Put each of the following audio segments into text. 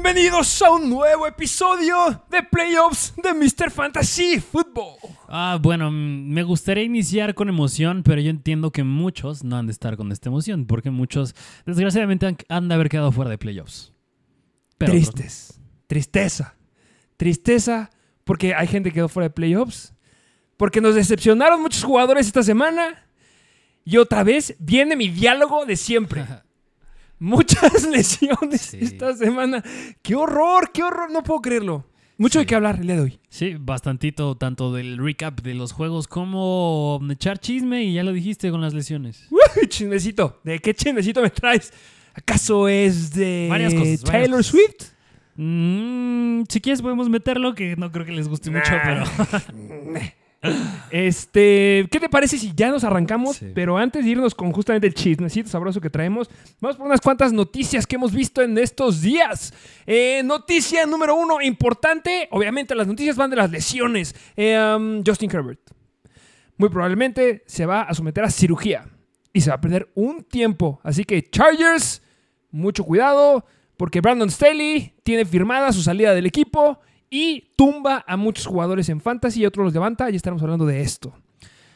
Bienvenidos a un nuevo episodio de Playoffs de Mr. Fantasy Football. Ah, bueno, me gustaría iniciar con emoción, pero yo entiendo que muchos no han de estar con esta emoción, porque muchos, desgraciadamente, han, han de haber quedado fuera de playoffs. Pero otros. Tristes, tristeza, tristeza porque hay gente que quedó fuera de playoffs, porque nos decepcionaron muchos jugadores esta semana y otra vez viene mi diálogo de siempre. Muchas lesiones Sí. esta semana. ¡Qué horror! ¡Qué horror! No puedo creerlo. Mucho de qué hablar de hoy. Sí, bastantito, tanto del recap de los juegos como echar chisme, y ya lo dijiste con las lesiones. Uy, chismecito. ¿De qué chismecito me traes? ¿Acaso es de Varias cosas, varias Taylor cosas. Swift? Mm, si quieres podemos meterlo, que no creo que les guste mucho, pero... Este, ¿qué te parece si ya nos arrancamos? Sí. Pero antes de irnos con justamente el chismecito sabroso que traemos, vamos por unas cuantas noticias que hemos visto en estos días. Eh, noticia número uno, importante. Obviamente las noticias van de las lesiones. Eh, um, Justin Herbert. Muy probablemente se va a someter a cirugía y se va a perder un tiempo. Así que Chargers, mucho cuidado, porque Brandon Staley tiene firmada su salida del equipo y tumba a muchos jugadores en fantasy y otros los levanta. Ya estaremos hablando de esto.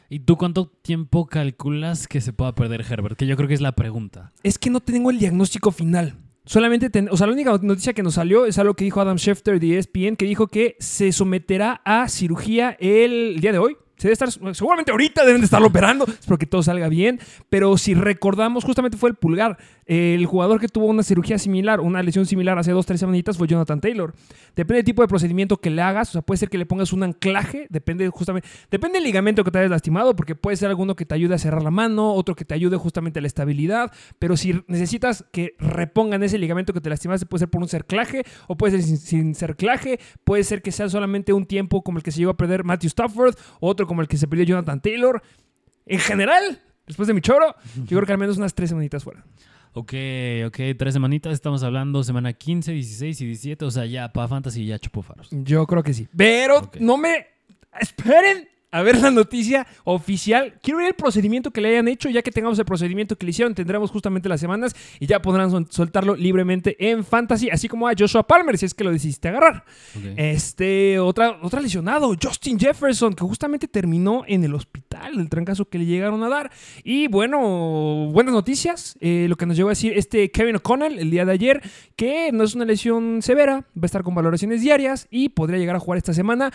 ¿Y tú cuánto tiempo calculas que se pueda perder Herbert? Que yo creo que es la pregunta. Es que no tengo el diagnóstico final. Solamente, ten- o sea, la única noticia que nos salió es algo que dijo Adam Schefter de ESPN, que dijo que se someterá a cirugía el día de hoy. Se debe estar, seguramente ahorita deben de estarlo operando, espero que todo salga bien, pero si recordamos, justamente fue el pulgar. El jugador que tuvo una cirugía similar, una lesión similar hace dos, tres semanitas fue Jonathan Taylor. Depende del tipo de procedimiento que le hagas, o sea, puede ser que le pongas un anclaje, depende justamente, depende del ligamento que te hayas lastimado, porque puede ser alguno que te ayude a cerrar la mano, otro que te ayude justamente a la estabilidad, pero si necesitas que repongan ese ligamento que te lastimaste, puede ser por un cerclaje o puede ser sin, sin cerclaje, puede ser que sea solamente un tiempo como el que se llegó a perder Matthew Stafford, otro como el que se perdió Jonathan Taylor. En general, después de mi choro, yo creo que al menos unas tres semanitas fuera. Ok, ok, tres semanitas, estamos hablando semana 15, 16 y 17, o sea, ya para Fantasy ya chupó faros. Yo creo que sí. Pero no me... Esperen a ver la noticia oficial. Quiero ver el procedimiento que le hayan hecho. Ya que tengamos el procedimiento que le hicieron, tendremos justamente las semanas y ya podrán sol- soltarlo libremente en Fantasy, así como a Joshua Palmer, si es que lo decidiste agarrar. Ok. Este, otra, otra lesionado, Justin Jefferson, que justamente terminó en el hospital, el trancazo que le llegaron a dar. Y bueno, buenas noticias. eh, lo que nos llegó a decir este Kevin O'Connell el día de ayer, que no es una lesión severa, va a estar con valoraciones diarias y podría llegar a jugar esta semana,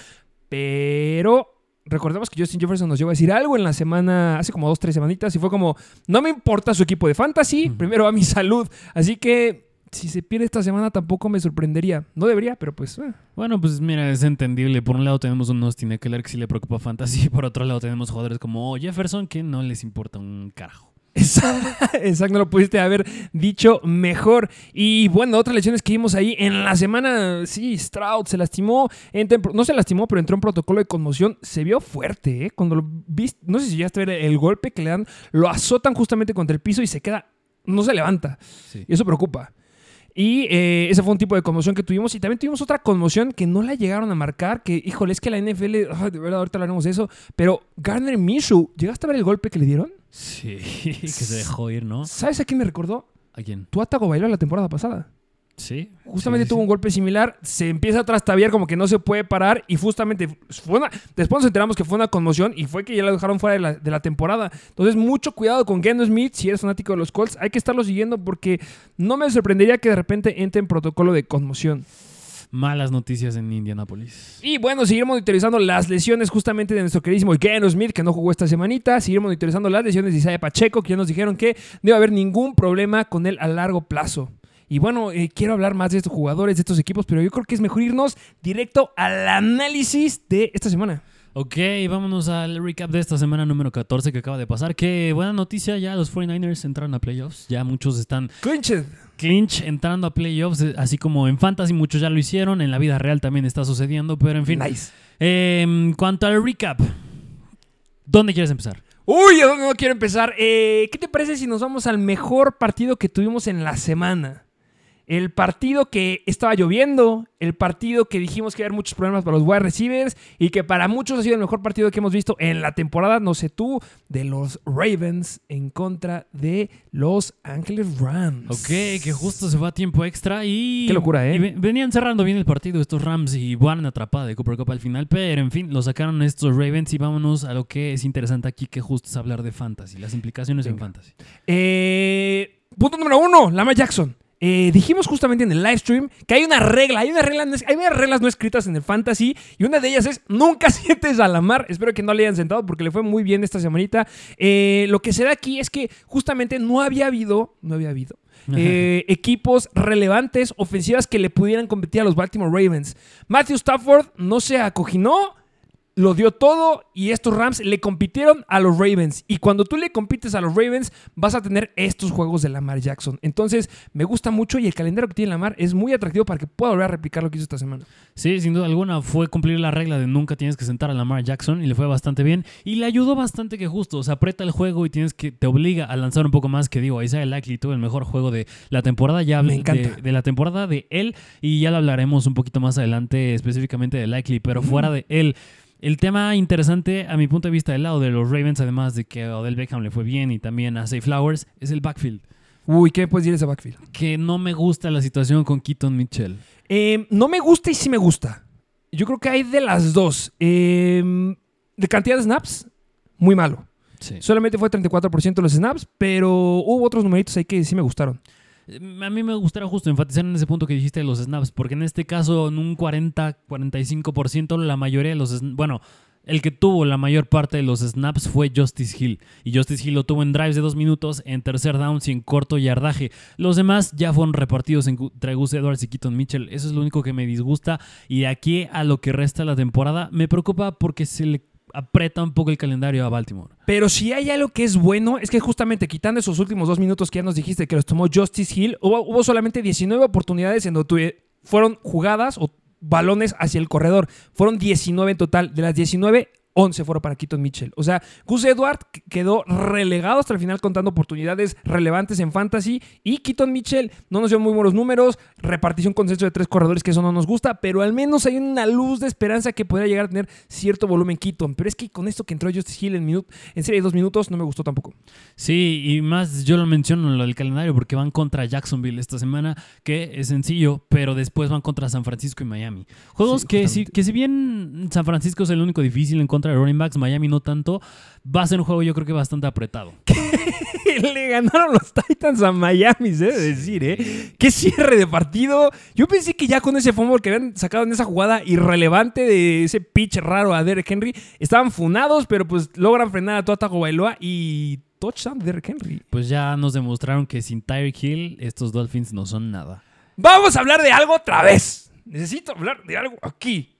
pero... Recordemos que Justin Jefferson nos llegó a decir algo en la semana, hace como dos, tres semanitas, y fue como, no me importa su equipo de fantasy, primero va mi salud. Así que si se pierde esta semana tampoco me sorprendería. No debería, pero pues... eh. Bueno, pues mira, es entendible. Por un lado tenemos un Austin Eckler que sí le preocupa Fantasy, por otro lado tenemos jugadores como Jefferson que no les importa un carajo. Exacto, no lo pudiste haber dicho mejor. Y bueno, otras lesiones que vimos ahí en la semana, sí, Stroud se lastimó, no se lastimó, pero entró en protocolo de conmoción. Se vio fuerte, ¿eh? Cuando lo viste, no sé si ya a ver el golpe que le dan, lo azotan justamente contra el piso y se queda, no se levanta. Sí. Y eso preocupa. Y eh, ese fue un tipo de conmoción que tuvimos. Y también tuvimos otra conmoción que no la llegaron a marcar. Que, híjole, es que la NFL, de verdad, ahorita hablaremos de eso. Pero Garner Minshew, ¿llegaste a ver el golpe que le dieron? Sí, que se dejó ir, ¿no? ¿Sabes a quién me recordó? ¿A quién? Tú Atago bailó la temporada pasada. Sí. Justamente sí, tuvo sí. un golpe similar, se empieza a trastabiar como que no se puede parar y justamente fue una, después nos enteramos que fue una conmoción y fue que ya la dejaron fuera de la, de la temporada. Entonces mucho cuidado con Geno Smith si eres fanático de los Colts, hay que estarlo siguiendo porque no me sorprendería que de repente entre en protocolo de conmoción. Malas noticias en Indianapolis. Y bueno, seguir monitorizando las lesiones justamente de nuestro queridísimo Geno Smith, que no jugó esta semanita. Seguir monitorizando las lesiones de Isaiah Pacheco, que ya nos dijeron que no iba a haber ningún problema con él a largo plazo. Y bueno, eh, quiero hablar más de estos jugadores, de estos equipos, pero yo creo que es mejor irnos directo al análisis de esta semana. Ok, vámonos al recap de esta semana número 14 que acaba de pasar. Qué buena noticia, ya los 49ers entraron a playoffs. Ya muchos están Clinched. Clinch entrando a playoffs, eh, así como en fantasy muchos ya lo hicieron, en la vida real también está sucediendo, pero en fin. Nice. Eh, en cuanto al recap, ¿dónde quieres empezar? Uy, ¿a dónde no quiero empezar? Eh, ¿Qué te parece si nos vamos al mejor partido que tuvimos en la semana? El partido que estaba lloviendo, el partido que dijimos que iba a haber muchos problemas para los wide receivers y que para muchos ha sido el mejor partido que hemos visto en la temporada, no sé tú, de los Ravens en contra de los Angeles Rams. Ok, que justo se va a tiempo extra y... Qué locura, ¿eh? y ve- venían cerrando bien el partido estos Rams y van atrapada de Cooper Cup al final, pero en fin, lo sacaron estos Ravens y vámonos a lo que es interesante aquí, que justo es hablar de fantasy, las implicaciones en fantasy. Eh, punto número uno, Lama Jackson. Eh, dijimos justamente en el live stream que hay una regla, hay una regla, hay unas reglas no escritas en el fantasy y una de ellas es nunca sientes a Lamar. Espero que no le hayan sentado porque le fue muy bien esta semanita. Eh, lo que se da aquí es que justamente no había habido, no había habido eh, equipos relevantes, ofensivas que le pudieran competir a los Baltimore Ravens. Matthew Stafford no se acoginó, lo dio todo y estos Rams le compitieron a los Ravens. Y cuando tú le compites a los Ravens, vas a tener estos juegos de Lamar Jackson. Entonces, me gusta mucho y el calendario que tiene Lamar es muy atractivo para que pueda volver a replicar lo que hizo esta semana. Sí, sin duda alguna fue cumplir la regla de nunca tienes que sentar a Lamar Jackson y le fue bastante bien y le ayudó bastante que justo, o sea, aprieta el juego y tienes que te obliga a lanzar un poco más que digo, Isaiah Likely tuvo el mejor juego de la temporada, ya Me hablé encanta. de, de la temporada de él y ya lo hablaremos un poquito más adelante específicamente de Likely, pero fuera de él el tema interesante, a mi punto de vista, del lado de los Ravens, además de que a Odell Beckham le fue bien y también a Zay Flowers, es el backfield. Uy, ¿qué puedes decir de ese backfield? Que no me gusta la situación con Keaton Mitchell. Eh, no me gusta y sí me gusta. Yo creo que hay de las dos. Eh, de cantidad de snaps, muy malo. Sí. Solamente fue 34% de los snaps, pero hubo otros numeritos ahí que sí me gustaron. A mí me gustaría justo enfatizar en ese punto que dijiste de los snaps, porque en este caso, en un 40-45%, la mayoría de los. Bueno, el que tuvo la mayor parte de los snaps fue Justice Hill. Y Justice Hill lo tuvo en drives de dos minutos, en tercer downs y en corto yardaje. Los demás ya fueron repartidos en- entre Gus Edwards y Keaton Mitchell. Eso es lo único que me disgusta. Y de aquí a lo que resta la temporada, me preocupa porque se le aprieta un poco el calendario a Baltimore. Pero si hay algo que es bueno, es que justamente quitando esos últimos dos minutos que ya nos dijiste que los tomó Justice Hill, hubo, hubo solamente 19 oportunidades en donde fueron jugadas o balones hacia el corredor. Fueron 19 en total. De las 19, 11 fueron para Keaton Mitchell. O sea, Gus Edward qu- quedó relegado hasta el final contando oportunidades relevantes en fantasy. Y Keaton Mitchell no nos dio muy buenos números. Repartición consenso de tres corredores, que eso no nos gusta. Pero al menos hay una luz de esperanza que podría llegar a tener cierto volumen Keaton. Pero es que con esto que entró Justice Hill en, minut- en serie de dos minutos no me gustó tampoco. Sí, y más yo lo menciono en lo del calendario porque van contra Jacksonville esta semana, que es sencillo, pero después van contra San Francisco y Miami. Juegos Sí, que, si, que si bien San Francisco es el único difícil en contra de running backs, Miami no tanto, va a ser un juego yo creo que bastante apretado. Le ganaron los Titans a Miami, se debe decir, ¿eh? Qué cierre de partido. Yo pensé que ya con ese fumble que habían sacado en esa jugada irrelevante de ese pitch raro a Derek Henry, estaban funados, pero pues logran frenar a Tua Bailoa y touchdown de Derek Henry. Pues ya nos demostraron que sin Tyreek Hill estos Dolphins no son nada. Vamos a hablar de algo otra vez. Necesito hablar de algo aquí.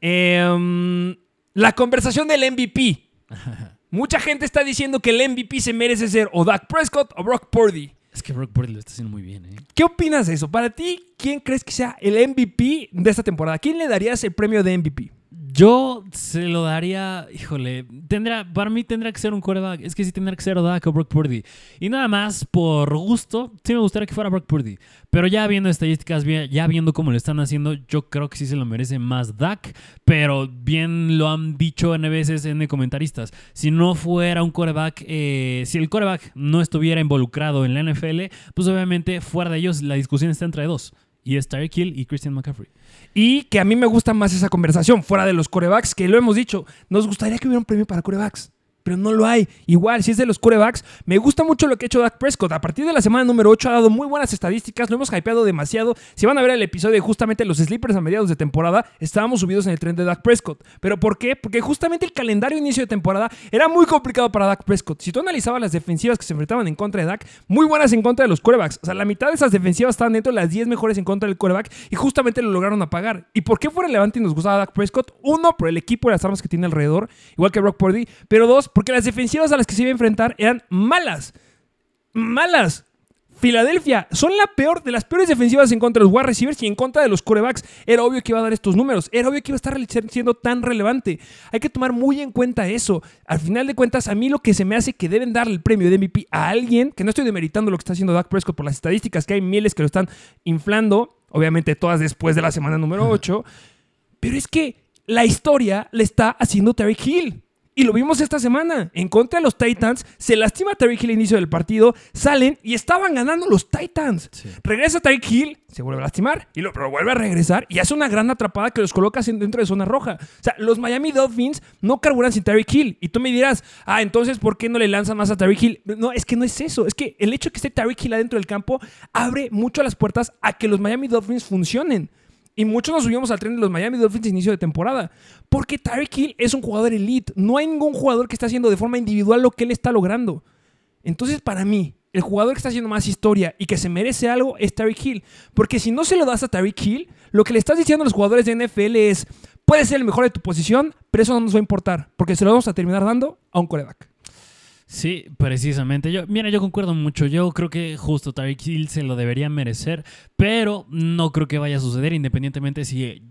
Em, la conversación del MVP. Mucha gente está diciendo que el MVP se merece ser o Dak Prescott o Brock Purdy. Es que Brock Purdy lo está haciendo muy bien, ¿eh? ¿Qué opinas de eso? Para ti, ¿quién crees que sea el MVP de esta temporada? ¿Quién le darías el premio de MVP? Yo se lo daría, híjole, tendrá, para mí tendrá que ser un quarterback. Es que sí tendrá que ser Dak o Brock Purdy. Y nada más por gusto, sí me gustaría que fuera Brock Purdy. Pero ya viendo estadísticas, ya viendo cómo lo están haciendo, yo creo que sí se lo merece más Dak. Pero bien lo han dicho N veces en comentaristas. Si no fuera un quarterback, eh, si el quarterback no estuviera involucrado en la NFL, pues obviamente fuera de ellos la discusión está entre dos. Y es Tyreek Hill y Christian McCaffrey. Y que a mí me gusta más esa conversación, fuera de los corebacks, que lo hemos dicho. Nos gustaría que hubiera un premio para corebacks. Pero no lo hay. Igual, si es de los corebacks, me gusta mucho lo que ha hecho Dak Prescott. A partir de la semana número 8 ha dado muy buenas estadísticas, lo hemos hypeado demasiado. Si van a ver el episodio de justamente los sleepers a mediados de temporada, estábamos subidos en el tren de Dak Prescott. ¿Pero por qué? Porque justamente el calendario inicio de temporada era muy complicado para Dak Prescott. Si tú analizabas las defensivas que se enfrentaban en contra de Dak, muy buenas en contra de los corebacks. O sea, la mitad de esas defensivas estaban dentro de las 10 mejores en contra del coreback y justamente lo lograron apagar. ¿Y por qué fue relevante y nos gustaba Dak Prescott? Uno, por el equipo y las armas que tiene alrededor, igual que Brock Purdy. Pero dos, porque las defensivas a las que se iba a enfrentar eran malas. Malas. Filadelfia son la peor de las peores defensivas en contra de los wide receivers y en contra de los corebacks. Era obvio que iba a dar estos números. Era obvio que iba a estar siendo tan relevante. Hay que tomar muy en cuenta eso. Al final de cuentas, a mí lo que se me hace que deben darle el premio de MVP a alguien, que no estoy demeritando lo que está haciendo Dak Prescott por las estadísticas, que hay miles que lo están inflando, obviamente todas después de la semana número 8, pero es que la historia le está haciendo Terry Hill. Y lo vimos esta semana. En contra de los Titans, se lastima Tyreek Hill al inicio del partido, salen y estaban ganando los Titans. Regresa Tyreek Hill, se vuelve a lastimar, y lo, pero vuelve a regresar y hace una gran atrapada que los coloca dentro de zona roja. O sea, los Miami Dolphins no carburan sin Tyreek Hill. Y tú me dirás, ah, entonces, ¿por qué no le lanzan más a Tyreek Hill? No, es que no es eso. Es que el hecho de que esté Tyreek Hill adentro del campo abre mucho las puertas a que los Miami Dolphins funcionen. Y muchos nos subimos al tren de los Miami Dolphins inicio de temporada. Porque Tyreek Hill es un jugador elite. No hay ningún jugador que esté haciendo de forma individual lo que él está logrando. Entonces, para mí, el jugador que está haciendo más historia y que se merece algo es Tyreek Hill. Porque si no se lo das a Tyreek Hill, lo que le estás diciendo a los jugadores de NFL es: puedes ser el mejor de tu posición, pero eso no nos va a importar. Porque se lo vamos a terminar dando a un coreback. Sí, precisamente. Yo, mira, yo concuerdo mucho. Yo creo que justo Tyreek Hill se lo debería merecer, pero no creo que vaya a suceder independientemente si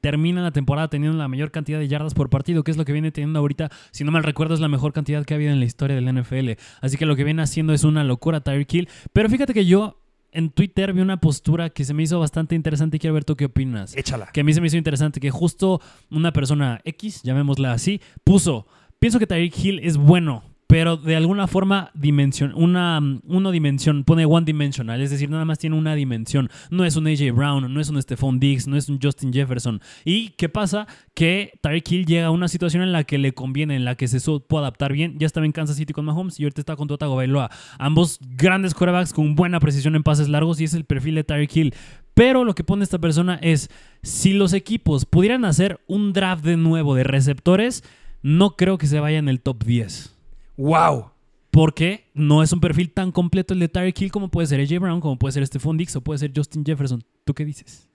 termina la temporada teniendo la mayor cantidad de yardas por partido, que es lo que viene teniendo ahorita, si no mal recuerdo, es la mejor cantidad que ha habido en la historia del NFL. Así que lo que viene haciendo es una locura Tyreek Hill. Pero fíjate que yo en Twitter vi una postura que se me hizo bastante interesante y quiero ver tú qué opinas. Échala. Que a mí se me hizo interesante, que justo una persona X, llamémosla así, puso, pienso que Tyreek Hill es bueno, pero de alguna forma dimensión, una, una dimensión, pone one dimensional, es decir, nada más tiene una dimensión. No es un AJ Brown, no es un Stephon Diggs, no es un Justin Jefferson. ¿Y qué pasa? Que Tyreek Hill llega a una situación en la que le conviene, en la que se puede adaptar bien. Ya estaba en Kansas City con Mahomes y ahorita está con Tua Bailoa. Ambos grandes quarterbacks con buena precisión en pases largos y es el perfil de Tyreek Hill. Pero lo que pone esta persona es, si los equipos pudieran hacer un draft de nuevo de receptores, no creo que se vaya en el top 10. ¡Wow! Porque no es un perfil tan completo el de Tyreek Hill como puede ser AJ Brown, como puede ser Stephon Dix o puede ser Justin Jefferson. ¿Tú qué dices?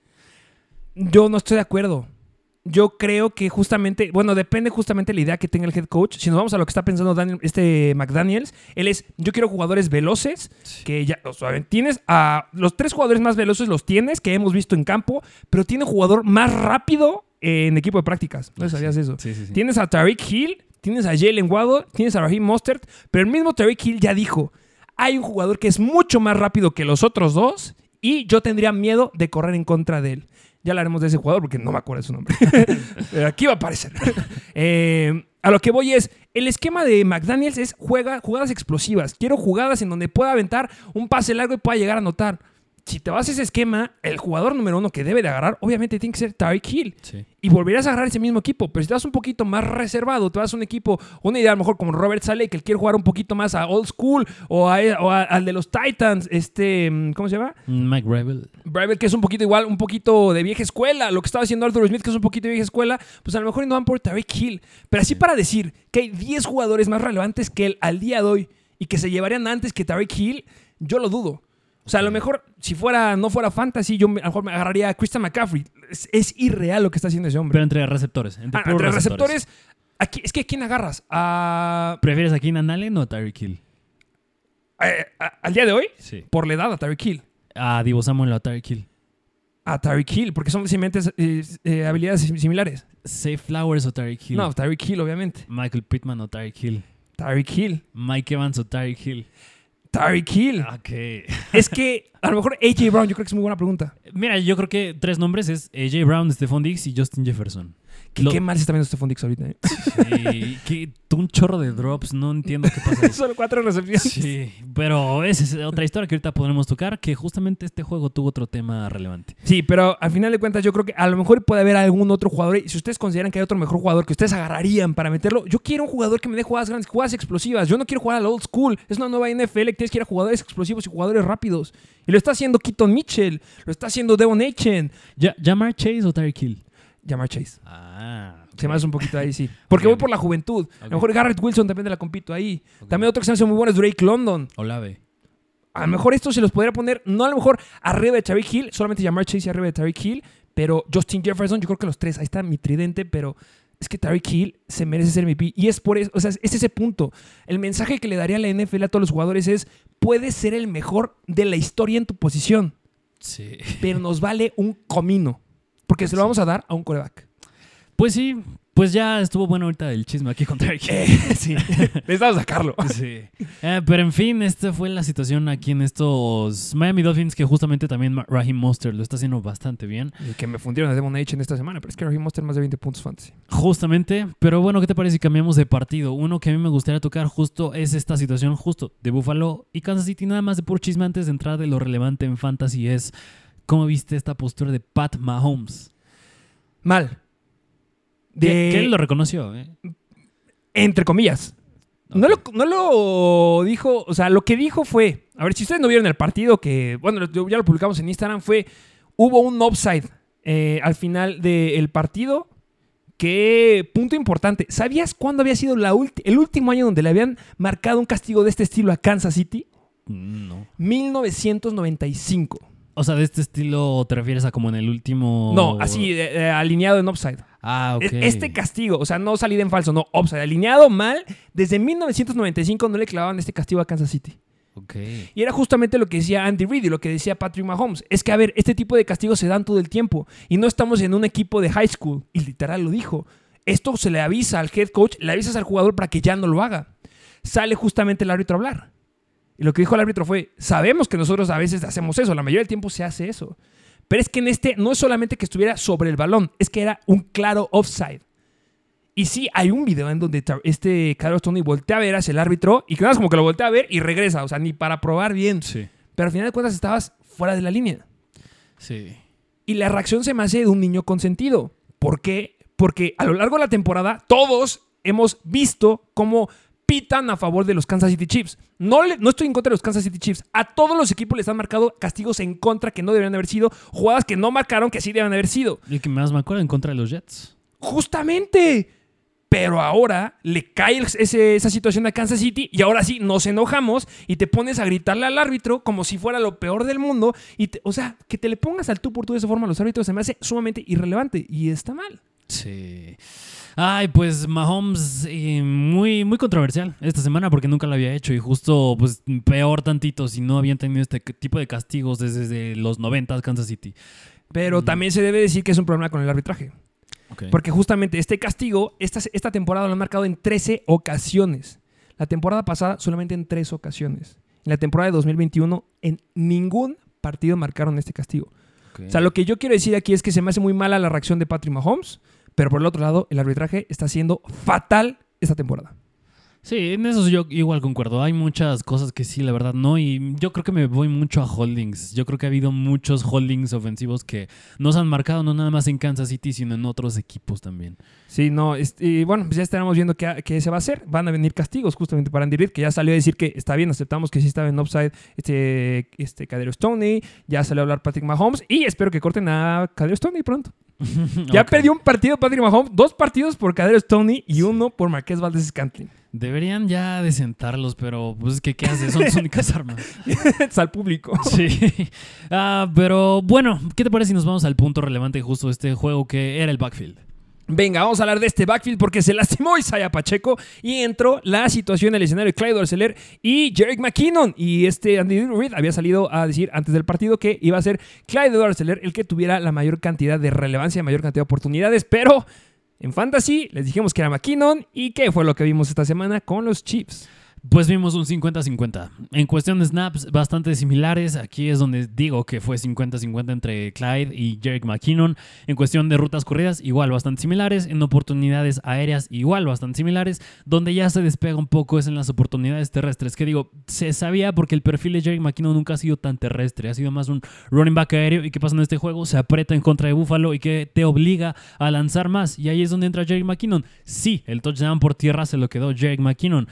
Yo no estoy de acuerdo. Yo creo que justamente, bueno, depende justamente de la idea que tenga el head coach. Si nos vamos a lo que está pensando este McDaniels, él es, yo quiero jugadores veloces, que ya, o sea, tienes a los tres jugadores más veloces los tienes, que hemos visto en campo, pero tiene un jugador más rápido en equipo de prácticas. ¿No sabías eso? Sí, sí, sí. Tienes a Tariq Hill, tienes a Jalen Waddle, tienes a Raheem Mostert, pero el mismo Terry Hill ya dijo, hay un jugador que es mucho más rápido que los otros dos y yo tendría miedo de correr en contra de él. Ya hablaremos de ese jugador porque no me acuerdo de su nombre. pero aquí va a aparecer. Eh, a lo que voy es, el esquema de McDaniels es juega jugadas explosivas. Quiero jugadas en donde pueda aventar un pase largo y pueda llegar a anotar si te vas a ese esquema, el jugador número uno que debe de agarrar, obviamente tiene que ser Tyreek Hill. Y volverías a agarrar ese mismo equipo. Pero si te vas un poquito más reservado, te vas a un equipo, una idea a lo mejor como Robert Saleh, que él quiere jugar un poquito más a old school, o, al de los Titans, este, ¿cómo se llama? Mike Bravel. Bravel, que es un poquito igual, un poquito de vieja escuela. Lo que estaba haciendo Arthur Smith, que es un poquito de vieja escuela, pues a lo mejor no van por Tyreek Hill. Pero así para decir que hay 10 jugadores más relevantes que él al día de hoy y que se llevarían antes que Tyreek Hill, yo lo dudo. O sea, a lo mejor, si fuera, no fuera fantasy, yo a lo mejor me agarraría a Christian McCaffrey. Es, irreal lo que está haciendo ese hombre. Pero entre receptores. Entre, ah, receptores. aquí, es que ¿a quién agarras? A... ¿Prefieres a Keenan Allen o a Tyreek Hill? ¿Al día de hoy? Sí. Por la edad, a Tyreek Hill. A Divo Samuel o a Tyreek Hill. A Tyreek Hill, porque son simplemente eh, eh, habilidades similares. Safe Flowers o Tyreek Hill. No, Tyreek Hill, obviamente. Michael Pittman o Tyreek Hill. Tyreek Hill. Mike Evans o Tyreek Hill. Tyreek Hill. Ok. Es que a lo mejor AJ Brown, yo creo que es muy buena pregunta. Mira, yo creo que tres nombres es AJ Brown, Stephon Diggs y Justin Jefferson. Qué, Lo- qué mal se está viendo Stephon Dix ahorita. ¿eh? Sí, que un chorro de drops, no entiendo qué pasa. ahí. Solo cuatro recepciones. Sí, pero esa es otra historia que ahorita podremos tocar, que justamente este juego tuvo otro tema relevante. Sí, pero al final de cuentas yo creo que a lo mejor puede haber algún otro jugador. Y si ustedes consideran que hay otro mejor jugador que ustedes agarrarían para meterlo, yo quiero un jugador que me dé jugadas grandes, jugadas explosivas. Yo no quiero jugar al old school. Es una nueva NFL que tienes que ir a jugadores explosivos y jugadores rápidos. Y lo está haciendo Keaton Mitchell, lo está haciendo Devon Achen. ¿Ya, ¿Jamar Chase o Tyreek Hill? Llamar Chase. Ah, Se me hace un poquito ahí, sí. Porque voy por la juventud. A lo mejor Garrett Wilson también te la compito ahí. También otro que se me hace muy bueno es Drake London. Olave. A lo mejor esto se los podría poner, no a lo mejor arriba de Tyreek Hill, solamente llamar Chase y arriba de Tyreek Hill, pero Justin Jefferson, yo creo que los tres, ahí está mi tridente, pero es que Tyreek Hill se merece ser MVP. Y es por eso, o sea, es ese punto. El mensaje que le daría la NFL a todos los jugadores es, puedes ser el mejor de la historia en tu posición, Sí. pero nos vale un comino, porque se lo vamos a dar a un coreback. Pues sí, pues ya estuvo bueno ahorita el chisme aquí con Tyreek Hill. Eh, sí, necesitamos sacarlo. Sí. Eh, pero en fin, esta fue la situación aquí en estos Miami Dolphins que justamente también Raheem Monster lo está haciendo bastante bien. Y que me fundieron a Devon H en esta semana, pero es que Raheem Mostert más de 20 puntos fantasy. Justamente, pero bueno, ¿qué te parece si cambiamos de partido? Uno que a mí me gustaría tocar justo es esta situación justo de Buffalo y Kansas City, nada más de por chisme antes de entrar de lo relevante en fantasy es cómo viste esta postura de Pat Mahomes. Mal. De- que él lo reconoció, ¿eh? entre comillas. No, lo, no lo dijo, o sea, lo que dijo fue, a ver, si ustedes no vieron el partido, que, bueno, ya lo publicamos en Instagram, fue, hubo un offside eh, al final del partido, que, punto importante, ¿sabías cuándo había sido la el último año donde le habían marcado un castigo de este estilo a Kansas City? Mm, No. 1995. O sea, de este estilo te refieres a como en el último... No, así, eh, eh, alineado en offside. Ah, ok. Es- Este castigo, o sea, no salida en falso, no, offside, alineado mal, desde 1995 no le clavaban este castigo a Kansas City. Ok. Y era justamente lo que decía Andy Reid y lo que decía Patrick Mahomes. Es que, a ver, este tipo de castigos se dan todo el tiempo. Y no estamos en un equipo de high school. Y literal lo dijo. Esto se le avisa al head coach, le avisas al jugador para que ya no lo haga. Sale justamente el árbitro a hablar. Y lo que dijo el árbitro fue, sabemos que nosotros a veces hacemos eso, la mayoría del tiempo se hace eso. Pero es que en este no es solamente que estuviera sobre el balón, es que era un claro offside. Y sí, hay un video en donde este Carlos Tony voltea a ver hacia el árbitro y que nada más como que lo voltea a ver y regresa, o sea, ni para probar bien. Sí. Pero al final de cuentas estabas fuera de la línea. Sí. Y la reacción se me hace de un niño consentido. ¿Por qué? Porque a lo largo de la temporada todos hemos visto cómo pitan a favor de los Kansas City Chiefs. No, le- no estoy en contra de los Kansas City Chiefs. A todos los equipos les han marcado castigos en contra que no deberían haber sido, jugadas que no marcaron que sí deben haber sido. Y que más me acuerdo en contra de los Jets. Justamente. Pero ahora le cae ese- esa situación a Kansas City y ahora sí nos enojamos y te pones a gritarle al árbitro como si fuera lo peor del mundo. Y te- o sea, que te le pongas al tú por tú de esa forma a los árbitros se me hace sumamente irrelevante y está mal. Sí. Ay, pues Mahomes eh, muy, muy controversial esta semana porque nunca lo había hecho y justo pues peor tantito si no habían tenido este tipo de castigos desde, desde los 90 Kansas City. Pero Mm. también se debe decir que es un problema con el arbitraje. Porque justamente este castigo, esta, esta temporada lo han marcado en 13 ocasiones. La temporada pasada solamente en 3 ocasiones. En la temporada de 2021 en ningún partido marcaron este castigo. O sea, lo que yo quiero decir aquí es que se me hace muy mala la reacción de Patrick Mahomes, pero por el otro lado, el arbitraje está siendo fatal esta temporada. Sí, en eso yo igual concuerdo. Hay muchas cosas que sí, la verdad, no. Y yo creo que me voy mucho a holdings. Yo creo que ha habido muchos holdings ofensivos que nos han marcado, no nada más en Kansas City, sino en otros equipos también. Sí, no, y bueno, pues ya estaremos viendo qué, qué se va a hacer. Van a venir castigos justamente para Andy Reid, que ya salió a decir que está bien, aceptamos que sí estaba en offside este, este Cadero Stoney, ya salió a hablar Patrick Mahomes y espero que corten a Cadero Stoney pronto. Ya perdió un partido Patrick Mahomes, dos partidos por Cadero Stoney y uno por Marqués Valdez Scantling. Deberían ya de sentarlos, pero pues es que ¿qué haces? Son sus únicas armas. al público. Sí. Ah, pero bueno, ¿qué te parece si nos vamos al punto relevante justo de este juego que era el backfield? Venga, vamos a hablar de este backfield porque se lastimó Isaiah Pacheco y entró la situación en el escenario de Clyde y Jerick McKinnon. Y este Andy Reid había salido a decir antes del partido que iba a ser Clyde Arcelor el que tuviera la mayor cantidad de relevancia, mayor cantidad de oportunidades, pero en Fantasy les dijimos que era McKinnon y qué fue lo que vimos esta semana con los Chiefs. Pues vimos un 50-50. En cuestión de snaps, bastante similares. Aquí es donde digo que fue 50-50 entre Clyde y Jerick McKinnon. En cuestión de rutas corridas, igual bastante similares. En oportunidades aéreas, igual bastante similares. Donde ya se despega un poco es en las oportunidades terrestres. Que digo, se sabía porque el perfil de Jerick McKinnon nunca ha sido tan terrestre. Ha sido más un running back aéreo. ¿Y qué pasa en este juego? Se aprieta en contra de Buffalo y que te obliga a lanzar más. Y ahí es donde entra Jerick McKinnon. Sí, el touchdown por tierra se lo quedó Jerick McKinnon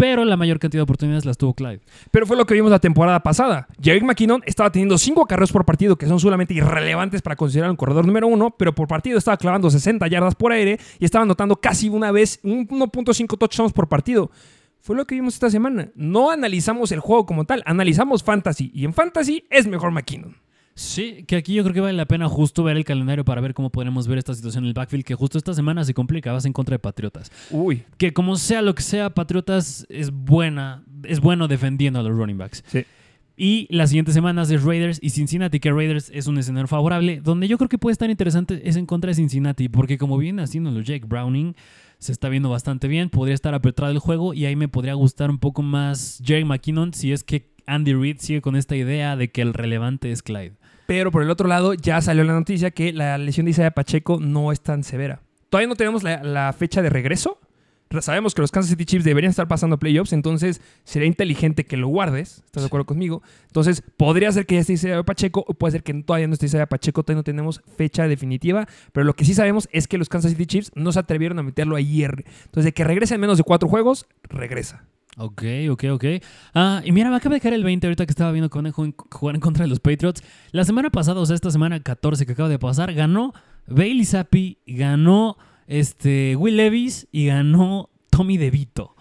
pero la mayor cantidad de oportunidades las tuvo Clyde. Pero fue lo que vimos la temporada pasada. Jerick McKinnon estaba teniendo cinco carreros por partido que son solamente irrelevantes para considerar un corredor número uno, pero por partido estaba clavando 60 yardas por aire y estaba anotando casi una vez 1.5 touchdowns por partido. Fue lo que vimos esta semana. No analizamos el juego como tal, analizamos fantasy. Y en fantasy es mejor McKinnon. Sí, que aquí yo creo que vale la pena justo ver el calendario para ver cómo podemos ver esta situación en el backfield, que justo esta semana se complica, vas en contra de Patriotas. Uy. Que como sea lo que sea, Patriotas es buena, es bueno defendiendo a los running backs. Sí. Y las siguientes semanas es Raiders y Cincinnati, que Raiders es un escenario favorable. Donde yo creo que puede estar interesante es en contra de Cincinnati, porque como viene haciendo los Jake Browning, se está viendo bastante bien. Podría estar apretado el juego y ahí me podría gustar un poco más Jerry McKinnon si es que Andy Reid sigue con esta idea de que el relevante es Clyde. Pero por el otro lado, ya salió la noticia que la lesión de Isaiah Pacheco no es tan severa. Todavía no tenemos la, la fecha de regreso. Sabemos que los Kansas City Chiefs deberían estar pasando playoffs, entonces sería inteligente que lo guardes. ¿Estás de acuerdo conmigo? Entonces, podría ser que ya esté Isaiah Pacheco, o puede ser que todavía no esté Isaiah Pacheco, todavía no tenemos fecha definitiva. Pero lo que sí sabemos es que los Kansas City Chiefs no se atrevieron a meterlo ayer. Entonces, de que regrese en menos de cuatro juegos, regresa. Ok, ok, ok. Ah, y mira, me acaba de caer el 20 ahorita que estaba viendo con jugar en contra de los Patriots. La semana pasada, o sea, esta semana 14 que acaba de pasar, ganó Bailey Zappi, ganó este, Will Levis y ganó Tommy DeVito.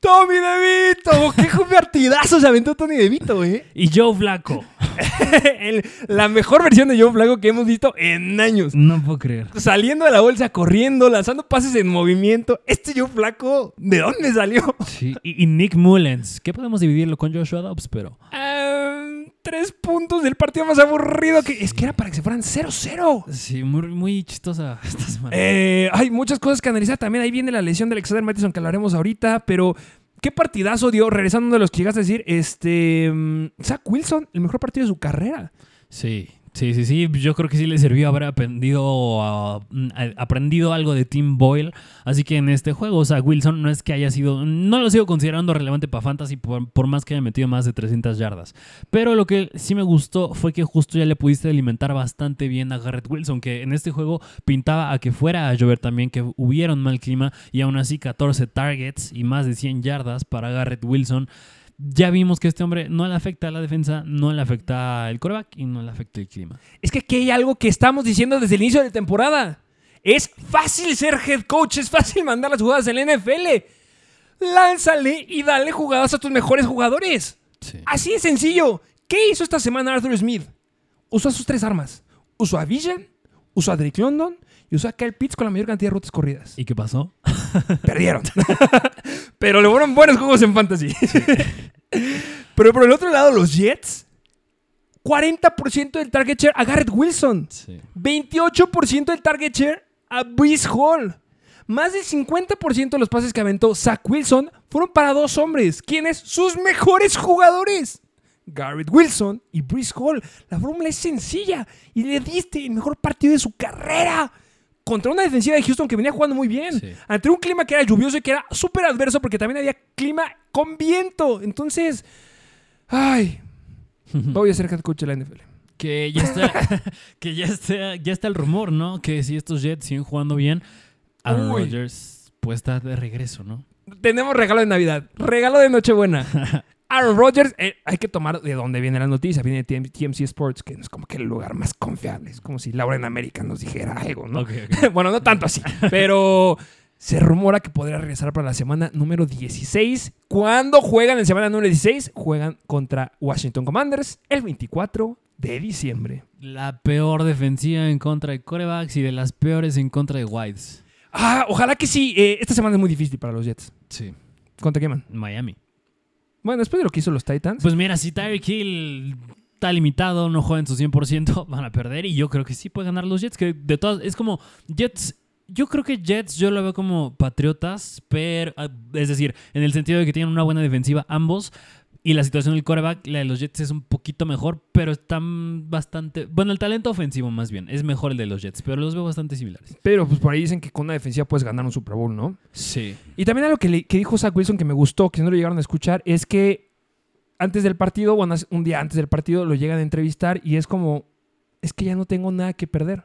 ¡Tommy DeVito! ¡Qué partidazo se aventó Tommy DeVito, eh! Y Joe Flacco. El- la mejor versión de Joe Flacco que hemos visto en años. No puedo creer. Saliendo de la bolsa, corriendo, lanzando pases en movimiento. Este Joe Flacco, ¿de dónde salió? Sí. Y, y Nick Mullens, que podemos dividirlo con Joshua Dobbs, pero... Ah, tres puntos del partido más aburrido que... Es que era para que se fueran 0-0. Sí, muy, muy chistosa esta semana. Eh, hay muchas cosas que analizar. También ahí viene la lesión de Alexander Mattison que hablaremos ahorita, pero qué partidazo dio, regresando de los que llegaste a decir, este, mm, Zach Wilson, el mejor partido de su carrera. Sí, sí, sí, sí. Yo creo que sí le sirvió haber aprendido, a- a- aprendido algo de Tim Boyle. Así que en este juego, o sea, Wilson no es que haya sido, no lo sigo considerando relevante para Fantasy por, por más que haya metido más de 300 yardas. Pero lo que sí me gustó fue que justo ya le pudiste alimentar bastante bien a Garrett Wilson, que en este juego pintaba a que fuera a llover también, que hubiera un mal clima y aún así 14 targets y más de 100 yardas para Garrett Wilson. Ya vimos que este hombre no le afecta a la defensa, no le afecta el coreback y no le afecta el clima. Es que aquí hay algo que estamos diciendo desde el inicio de la temporada. Es fácil ser head coach, es fácil mandar las jugadas la NFL. Lánzale y dale jugadas a tus mejores jugadores. Sí. Así de sencillo. ¿Qué hizo esta semana Arthur Smith? Usó sus tres armas. Usó a Vision, usó a Drake London y usó a Kyle Pitts con la mayor cantidad de rutas corridas. ¿Y qué pasó? Perdieron. Pero le fueron buenos juegos en fantasy. Pero por el otro lado, los Jets, 40% del target share a Garrett Wilson. Sí. 28% del target share a Brees Hall. Más del 50% de los pases que aventó Zach Wilson fueron para dos hombres. ¿Quiénes? Sus mejores jugadores. Garrett Wilson y Brees Hall. La fórmula es sencilla y le diste el mejor partido de su carrera. Contra una defensiva de Houston que venía jugando muy bien. Sí. Ante un clima que era lluvioso y que era súper adverso porque también había clima con viento. Entonces, ay, voy a ser head coach de la NFL. Que ya está, que ya está, ya está el rumor, ¿no? Que si estos Jets siguen jugando bien, Aaron. Rodgers pues está de regreso, ¿no? Tenemos regalo de Navidad, regalo de Nochebuena. Aaron Rodgers, eh, hay que tomar de dónde viene la noticia. Viene de TM TMC Sports, que es como que el lugar más confiable. Es como si Laura en América nos dijera algo, ¿no? Bueno, no tanto así, pero se rumora que podría regresar para la semana número 16. ¿Cuándo juegan en semana número 16? Juegan contra Washington Commanders el 24 de diciembre. La peor defensiva en contra de corebacks y de las peores en contra de wides. Ah, ojalá que sí. Eh, esta semana es muy difícil para los Jets. Sí. ¿Contra qué, man? Miami. Bueno, después de lo que hizo los Titans. Pues mira, si Tyreek Hill está limitado, no juega en su 100%, van a perder. Y yo creo que sí puede ganar los Jets. Que de todas, es como Jets Yo creo que Jets yo lo veo como patriotas, pero ah, es decir, en el sentido de que tienen una buena defensiva ambos. Y la situación del coreback, la de los Jets es un poquito mejor, pero están bastante. Bueno, el talento ofensivo más bien es mejor el de los Jets, pero los veo bastante similares. Pero pues por ahí dicen que con una defensiva puedes ganar un Super Bowl, ¿no? Sí. Y también algo que, le- que dijo Zach Wilson que me gustó, que no lo llegaron a escuchar, es que antes del partido, bueno, un día antes del partido, lo llegan a entrevistar y es como, es que ya no tengo nada que perder.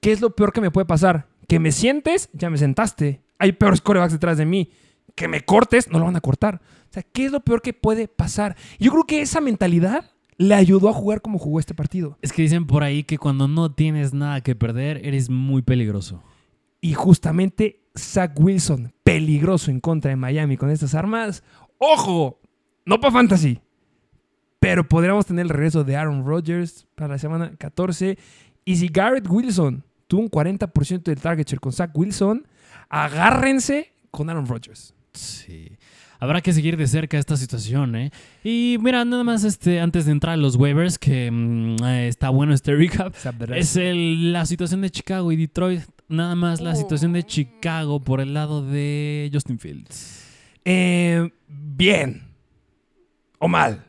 ¿Qué es lo peor que me puede pasar? Que me sientes, ya me sentaste. Hay peores corebacks detrás de mí. Que me cortes, no lo van a cortar. O sea, ¿qué es lo peor que puede pasar? Yo creo que esa mentalidad le ayudó a jugar como jugó este partido. Es que dicen por ahí que cuando no tienes nada que perder, eres muy peligroso. Y justamente Zach Wilson, peligroso en contra de Miami con estas armas. ¡Ojo! No para fantasy. Pero podríamos tener el regreso de Aaron Rodgers para la semana 14. Y si Garrett Wilson tuvo un 40% del target share con Zach Wilson, agárrense con Aaron Rodgers. Sí. Habrá que seguir de cerca esta situación, ¿eh? Y mira, nada más este, antes de entrar a los waivers, que mm, eh, está bueno este recap, es el- la situación de Chicago y Detroit. Nada más la situación de Chicago por el lado de Justin Fields. Eh, bien. O mal.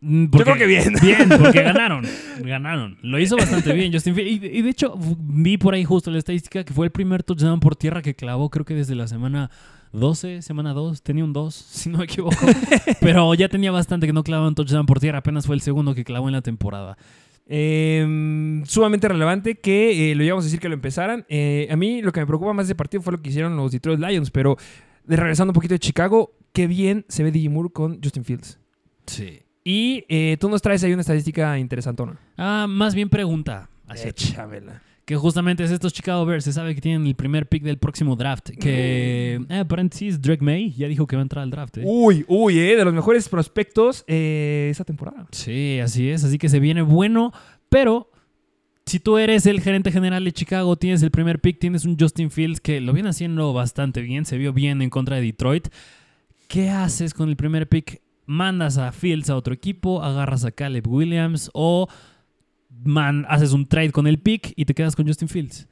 Mm, Yo creo que bien. Bien, porque ganaron. Ganaron. Lo hizo bastante bien Justin Fields. Y, y de hecho, vi por ahí justo la estadística que fue el primer touchdown por tierra que clavó, creo que desde la semana 12, semana 2. Tenía un 2, si no me equivoco. Pero ya tenía bastante que no clavaba un touchdown por tierra. Apenas fue el segundo que clavó en la temporada. Eh, sumamente relevante que eh, lo íbamos a decir que lo empezaran. Eh, a mí lo que me preocupa más de partido fue lo que hicieron los Detroit Lions, pero de regresando un poquito de Chicago, qué bien se ve DJ Moore con Justin Fields. Sí. Y eh, tú nos traes ahí una estadística interesantona. Ah, más bien pregunta. ti. Échamela. Que justamente es estos Chicago Bears. Se sabe que tienen el primer pick del próximo draft. Que, eh, paréntesis, Drake May ya dijo que va a entrar al draft. ¿eh? Uy, uy, eh, de los mejores prospectos eh, esa temporada. Sí, así es. Así que se viene bueno. Pero si tú eres el gerente general de Chicago, tienes el primer pick, tienes un Justin Fields que lo viene haciendo bastante bien, se vio bien en contra de Detroit. ¿Qué haces con el primer pick? ¿Mandas a Fields a otro equipo? ¿Agarras a Caleb Williams? ¿O man, haces un trade con el pick y te quedas con Justin Fields?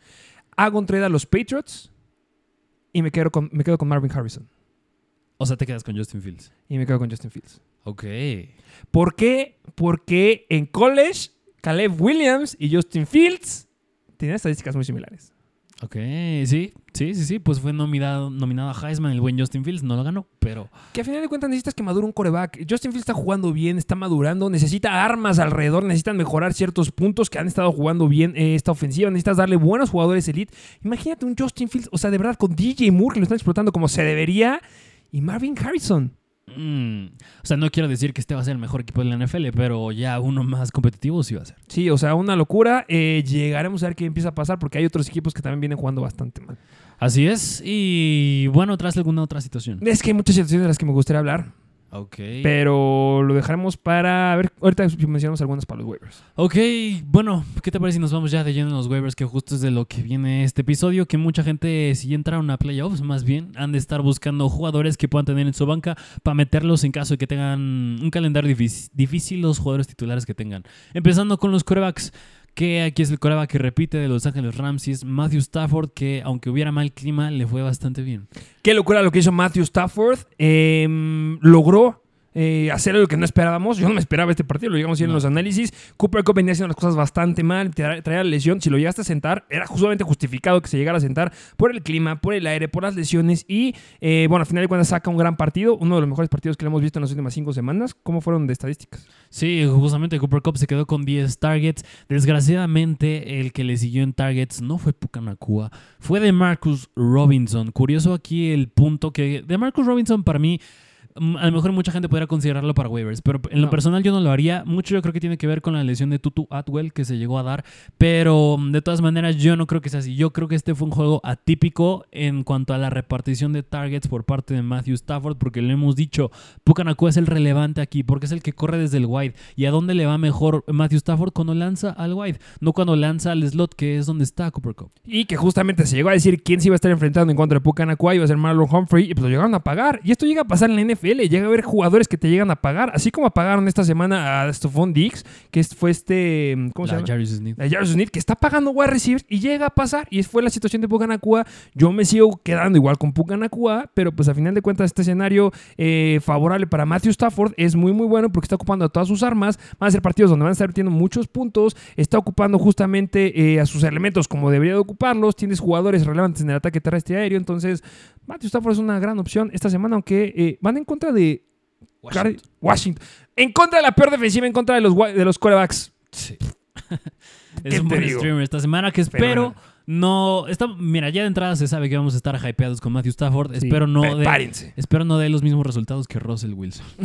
Hago un trade a los Patriots y me quedo con, me quedo con Marvin Harrison. O sea, te quedas con Justin Fields. Y me quedo con Justin Fields. Ok. ¿Por qué? Porque en college, Caleb Williams y Justin Fields tienen estadísticas muy similares. Ok, sí, sí, sí, sí. Pues fue nominado, nominado a Heisman el buen Justin Fields. No lo ganó, pero... Que a final de cuentas necesitas que madure un coreback. Justin Fields está jugando bien, está madurando, necesita armas alrededor, necesitan mejorar ciertos puntos que han estado jugando bien eh, esta ofensiva, necesitas darle buenos jugadores elite. Imagínate un Justin Fields, o sea, de verdad, con DJ Moore que lo están explotando como se debería y Marvin Harrison. Mm, o sea, no quiero decir que este va a ser el mejor equipo de la NFL, pero ya uno más competitivo sí va a ser. Sí, o sea, una locura. Eh, llegaremos a ver qué empieza a pasar porque hay otros equipos que también vienen jugando bastante mal. Así es. Y bueno, tras alguna otra situación. Es que hay muchas situaciones de las que me gustaría hablar, Ok. pero lo dejaremos para a ver. Ahorita mencionamos algunas para los waivers. Ok, bueno, ¿qué te parece si nos vamos ya de lleno en los waivers? Que justo es de lo que viene este episodio. Que mucha gente, si entraron a playoffs, más bien, han de estar buscando jugadores que puedan tener en su banca para meterlos en caso de que tengan un calendario difícil, difícil los jugadores titulares que tengan. Empezando con los corebacks. Que aquí es el coreback que repite de Los Ángeles Rams y es Matthew Stafford, que aunque hubiera mal clima, le fue bastante bien. Qué locura lo que hizo Matthew Stafford. Eh, logró eh, hacer lo que no esperábamos. Yo no me esperaba este partido, lo llegamos a ir en los análisis. Cooper Cup venía haciendo las cosas bastante mal, tra- traía la lesión. Si lo llegaste a sentar, era justamente justificado que se llegara a sentar por el clima, por el aire, por las lesiones. Y eh, bueno, al final de cuentas saca un gran partido, uno de los mejores partidos que le hemos visto en las últimas cinco semanas. ¿Cómo fueron de estadísticas? Sí, justamente Cooper Cup se quedó con 10 targets. Desgraciadamente, el que le siguió en targets no fue Pucanacua, fue de Marcus Robinson. Curioso aquí el punto que de Marcus Robinson para mí, a lo mejor mucha gente podría considerarlo para waivers, pero en lo No. personal yo no lo haría. Mucho yo creo que tiene que ver con la lesión de Tutu Atwell que se llegó a dar, pero mm, de todas maneras yo no creo que sea así. Yo creo que este fue un juego atípico en cuanto a la repartición de targets por parte de Matthew Stafford, porque lo hemos dicho, Pucanacua es el relevante aquí, porque es el que corre desde el wide. ¿Y a dónde le va mejor Matthew Stafford? Cuando lanza al wide, no cuando lanza al slot, que es donde está Cooper Cup. Y que justamente se llegó a decir quién se iba a estar enfrentando en contra de Pucanacua, iba a ser Marlon Humphrey, y pues lo llegaron a pagar. Y esto llega a pasar en la NFL. NFL. Llega a haber jugadores que te llegan a pagar, así como apagaron esta semana a Stephon Diggs, que fue este. ¿Cómo se La llama? Jarvis Smith. a Jarvis Smith, que está pagando wide receivers y llega a pasar. Y fue la situación de Puka Nakua. Yo me sigo quedando igual con Puka Nakua, pero pues a final de cuentas este escenario eh, favorable para Matthew Stafford es muy muy bueno porque está ocupando a todas sus armas. Van a ser partidos donde van a estar teniendo muchos puntos. Está ocupando justamente eh, a sus elementos como debería de ocuparlos. Tienes jugadores relevantes en el ataque terrestre y aéreo. Entonces Matthew Stafford es una gran opción esta semana, aunque eh, van en contra de Washington. Washington. En contra de la peor defensiva, en contra de los, de los quarterbacks. Sí. ¿Qué es un buen streamer esta semana que Pero espero. No está mira ya de entrada se sabe que vamos a estar hypeados con Matthew Stafford Sí, espero no de, prepárense. espero no dé los mismos resultados que Russell Wilson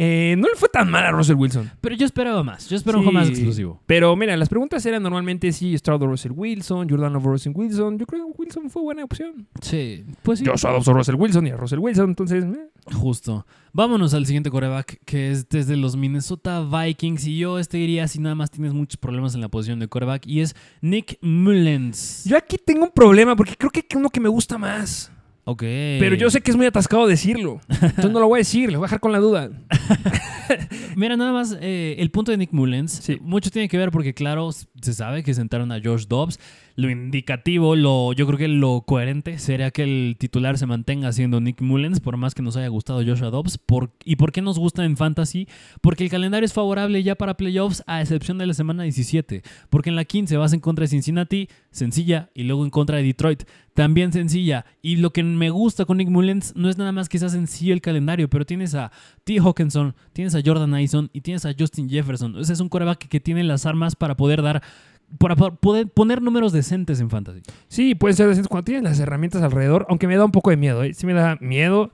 Eh, no le fue tan mal a Russell Wilson. pero yo esperaba más yo espero un juego más Sí. explosivo Pero mira, las preguntas eran normalmente si Stroud o Russell Wilson, Jordan o Russell Wilson. Yo creo que Wilson fue buena opción. sí pues sí Yo a Russell Wilson y a Russell Wilson, entonces... eh. Justo. Vámonos al siguiente coreback, que es desde los Minnesota Vikings. Y yo este diría si nada más tienes muchos problemas en la posición de coreback. Y es Nick Mullens. Yo aquí tengo un problema porque creo que uno que me gusta más. Ok. Pero yo sé que es muy atascado decirlo. Entonces no lo voy a decir, le voy a dejar con la duda. Mira, nada más eh, el punto de Nick Mullens. Sí. Mucho tiene que ver porque, claro, se sabe que sentaron a Josh Dobbs. Lo indicativo, lo, yo creo que lo coherente sería que el titular se mantenga siendo Nick Mullens, por más que nos haya gustado Joshua Dobbs. Por, ¿Y por qué nos gusta en Fantasy? Porque el calendario es favorable ya para playoffs, a excepción de la semana 17. Porque en la 15 vas en contra de Cincinnati, sencilla, y luego en contra de Detroit, también sencilla. Y lo que me gusta con Nick Mullens no es nada más que sea sencillo el calendario, pero tienes a T. Hawkinson, tienes a Jordan Addison y tienes a Justin Jefferson. Ese es un coreback que tiene las armas para poder dar, para po- poder poner números decentes en fantasy. Sí, pueden ser decentes cuando tienen las herramientas alrededor, aunque me da un poco de miedo. ¿eh? Sí me da miedo.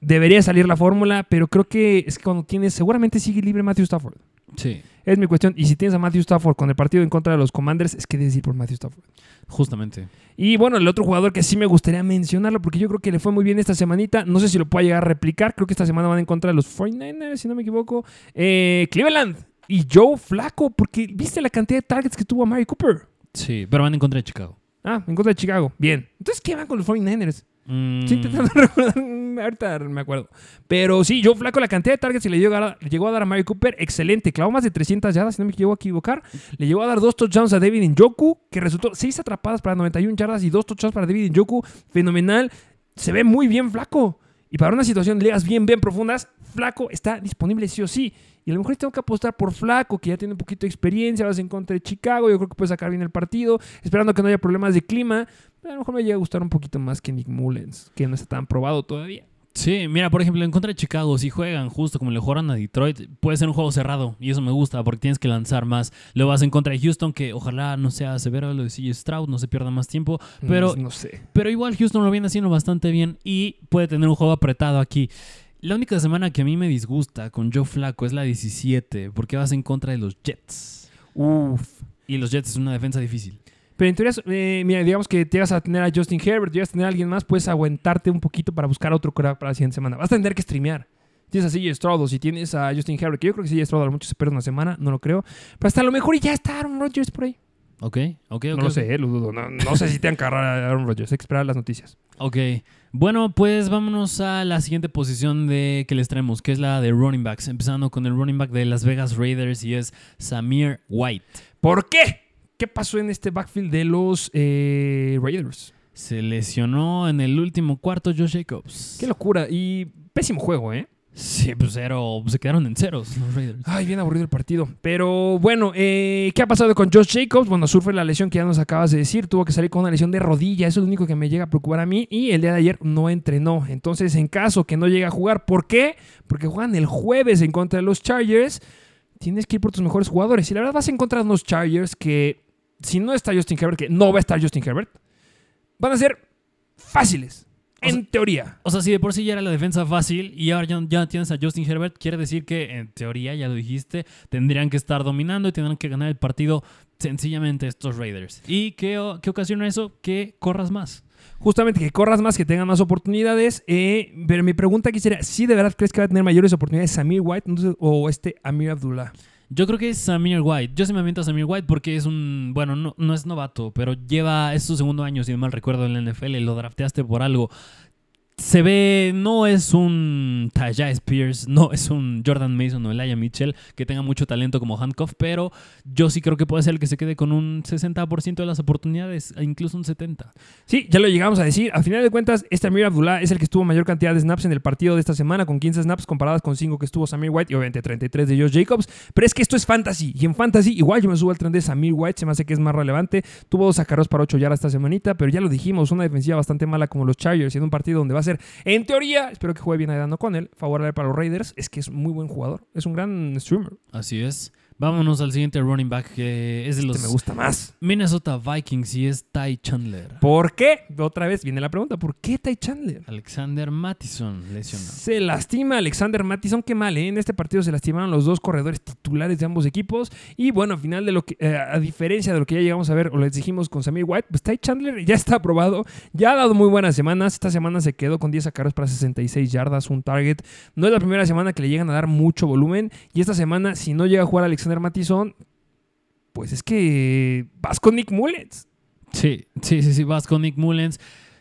Debería salir la fórmula, pero creo que es que cuando tienes, seguramente sigue libre Matthew Stafford. Sí. Es mi cuestión. Y si tienes a Matthew Stafford con el partido en contra de los Commanders, es que debes ir por Matthew Stafford. Justamente. Y bueno, el otro jugador que sí me gustaría mencionarlo, porque yo creo que le fue muy bien esta semanita. No sé si lo pueda llegar a replicar. Creo que esta semana van en contra de los 49ers, si no me equivoco. Eh, Cleveland y Joe Flaco, porque viste la cantidad de targets que tuvo a Mary Cooper. Sí, pero van en contra de Chicago. Ah, en contra de Chicago. Bien. Entonces, ¿qué van con los 49ers? Mm, Estoy intentando recordar. Ahorita me acuerdo. Pero sí, Joe Flaco, la cantidad de targets que le llegó a, dar- le llegó a dar a Mary Cooper, excelente. Clavó más de 300 yardas, si no me llevo a equivocar. Le llegó a dar dos touchdowns a David Njoku, que resultó seis atrapadas para 91 yardas y dos touchdowns para David Njoku. Fenomenal. Se ve muy bien Flaco. Y para una situación de ligas bien, bien profundas, Flaco está disponible sí o sí. Y a lo mejor tengo que apostar por Flaco, que ya tiene un poquito de experiencia, vas en contra de Chicago, yo creo que puede sacar bien el partido, esperando que no haya problemas de clima. Pero a lo mejor me llega a gustar un poquito más que Nick Mullens, que no está tan probado todavía. Sí, mira, por ejemplo, en contra de Chicago, si juegan justo como le jugaron a Detroit, puede ser un juego cerrado. Y eso me gusta porque tienes que lanzar más. Luego vas en contra de Houston, que ojalá no sea severo lo de CJ Stroud, no se pierda más tiempo. Pero Mm, no sé. Pero igual Houston lo viene haciendo bastante bien y puede tener un juego apretado aquí. La única semana que a mí me disgusta con Joe Flaco es la 17, porque vas en contra de los Jets. Uf. Y los Jets es una defensa difícil. Pero en teoría, eh, mira, digamos que te vas a tener a Justin Herbert, llegas a tener a alguien más, puedes aguantarte un poquito para buscar otro crack para la siguiente semana. Vas a tener que streamear. Tienes a CJ Stroud o si tienes a Justin Herbert, que yo creo que CJ Stroud a lo mucho se pierde una semana, no lo creo. Pero hasta a lo mejor y ya está Aaron Rodgers por ahí. Ok, ok, ok. no lo sé, eh, lo dudo. No, no sé si te han cargado a Aaron Rodgers. Hay que esperar las noticias. Ok. Bueno, pues vámonos a la siguiente posición de que les traemos, que es la de running backs. Empezando con el running back de Las Vegas Raiders y es Samir White. ¿Por qué? ¿Qué pasó en este backfield de los eh, Raiders? Se lesionó en el último cuarto Josh Jacobs. Qué locura. Y pésimo juego, ¿eh? Sí, pues cero, se quedaron en ceros los Raiders. Ay, bien aburrido el partido. Pero bueno, eh, ¿qué ha pasado con Josh Jacobs? Bueno, sufre la lesión que ya nos acabas de decir. Tuvo que salir con una lesión de rodilla. Eso es lo único que me llega a preocupar a mí. Y el día de ayer no entrenó. Entonces, en caso que no llegue a jugar, ¿por qué? Porque juegan el jueves en contra de los Chargers. Tienes que ir por tus mejores jugadores. Y la verdad vas en contra de unos Chargers que, si no está Justin Herbert, que no va a estar Justin Herbert, van a ser fáciles. O En sea- teoría. O sea, si de por sí ya era la defensa fácil y ahora ya, ya tienes a Justin Herbert, quiere decir que en teoría, ya lo dijiste, tendrían que estar dominando y tendrán que ganar el partido sencillamente estos Raiders. ¿Y qué, qué ocasiona eso? Que corras más. Justamente que corras más, que tengan más oportunidades. eh, pero mi pregunta aquí sería: ¿sí de verdad crees que va a tener mayores oportunidades Samir White o este Amir Abdullah? Yo creo que es Samir White. Yo se me aviento a Samir White porque es un. Bueno, no, es novato, pero lleva. Es su segundo año, si no mal recuerdo, en la NFL. Lo drafteaste por algo. Se ve, no es un Tajay Spears, no es un Jordan Mason o Elijah Mitchell que tenga mucho talento como handcuff, pero yo sí creo que puede ser el que se quede con un 60% de las oportunidades, e incluso un 70%. Sí, ya lo llegamos a decir. Al final de cuentas, este Amir Abdullah es el que estuvo mayor cantidad de snaps en el partido de esta semana, con 15 snaps comparadas con 5 que estuvo Samir White y obviamente 33 de Josh Jacobs. Pero es que esto es fantasy. Y en fantasy, igual yo me subo al tren de Samir White, se me hace que es más relevante. Tuvo dos sacaros para 8 yardas esta semanita, pero ya lo dijimos, una defensiva bastante mala como los Chargers, en un partido donde va a ser, en teoría, espero que juegue bien Aidan él, favorable para los Raiders, es que es muy buen jugador, es un gran streamer. Así es. Vámonos al siguiente running back que es de los este me gusta más. Minnesota Vikings y es Ty Chandler. ¿Por qué? Otra vez viene la pregunta, ¿por qué Ty Chandler? Alexander Mattison lesionado. Se lastima Alexander Mattison, qué mal, ¿eh? En este partido se lastimaron los dos corredores titulares de ambos equipos y bueno, al final de lo que eh, a diferencia de lo que ya llegamos a ver o les dijimos con Samir White, pues Ty Chandler ya está aprobado, ya ha dado muy buenas semanas. Esta semana se quedó con 10 sacaros para 66 yardas, un target. No es la primera semana que le llegan a dar mucho volumen y esta semana si no llega a jugar Alexander Alexander Mattison, pues es que vas con Nick Mullens. Sí, sí, sí, sí, vas con Nick Mullens.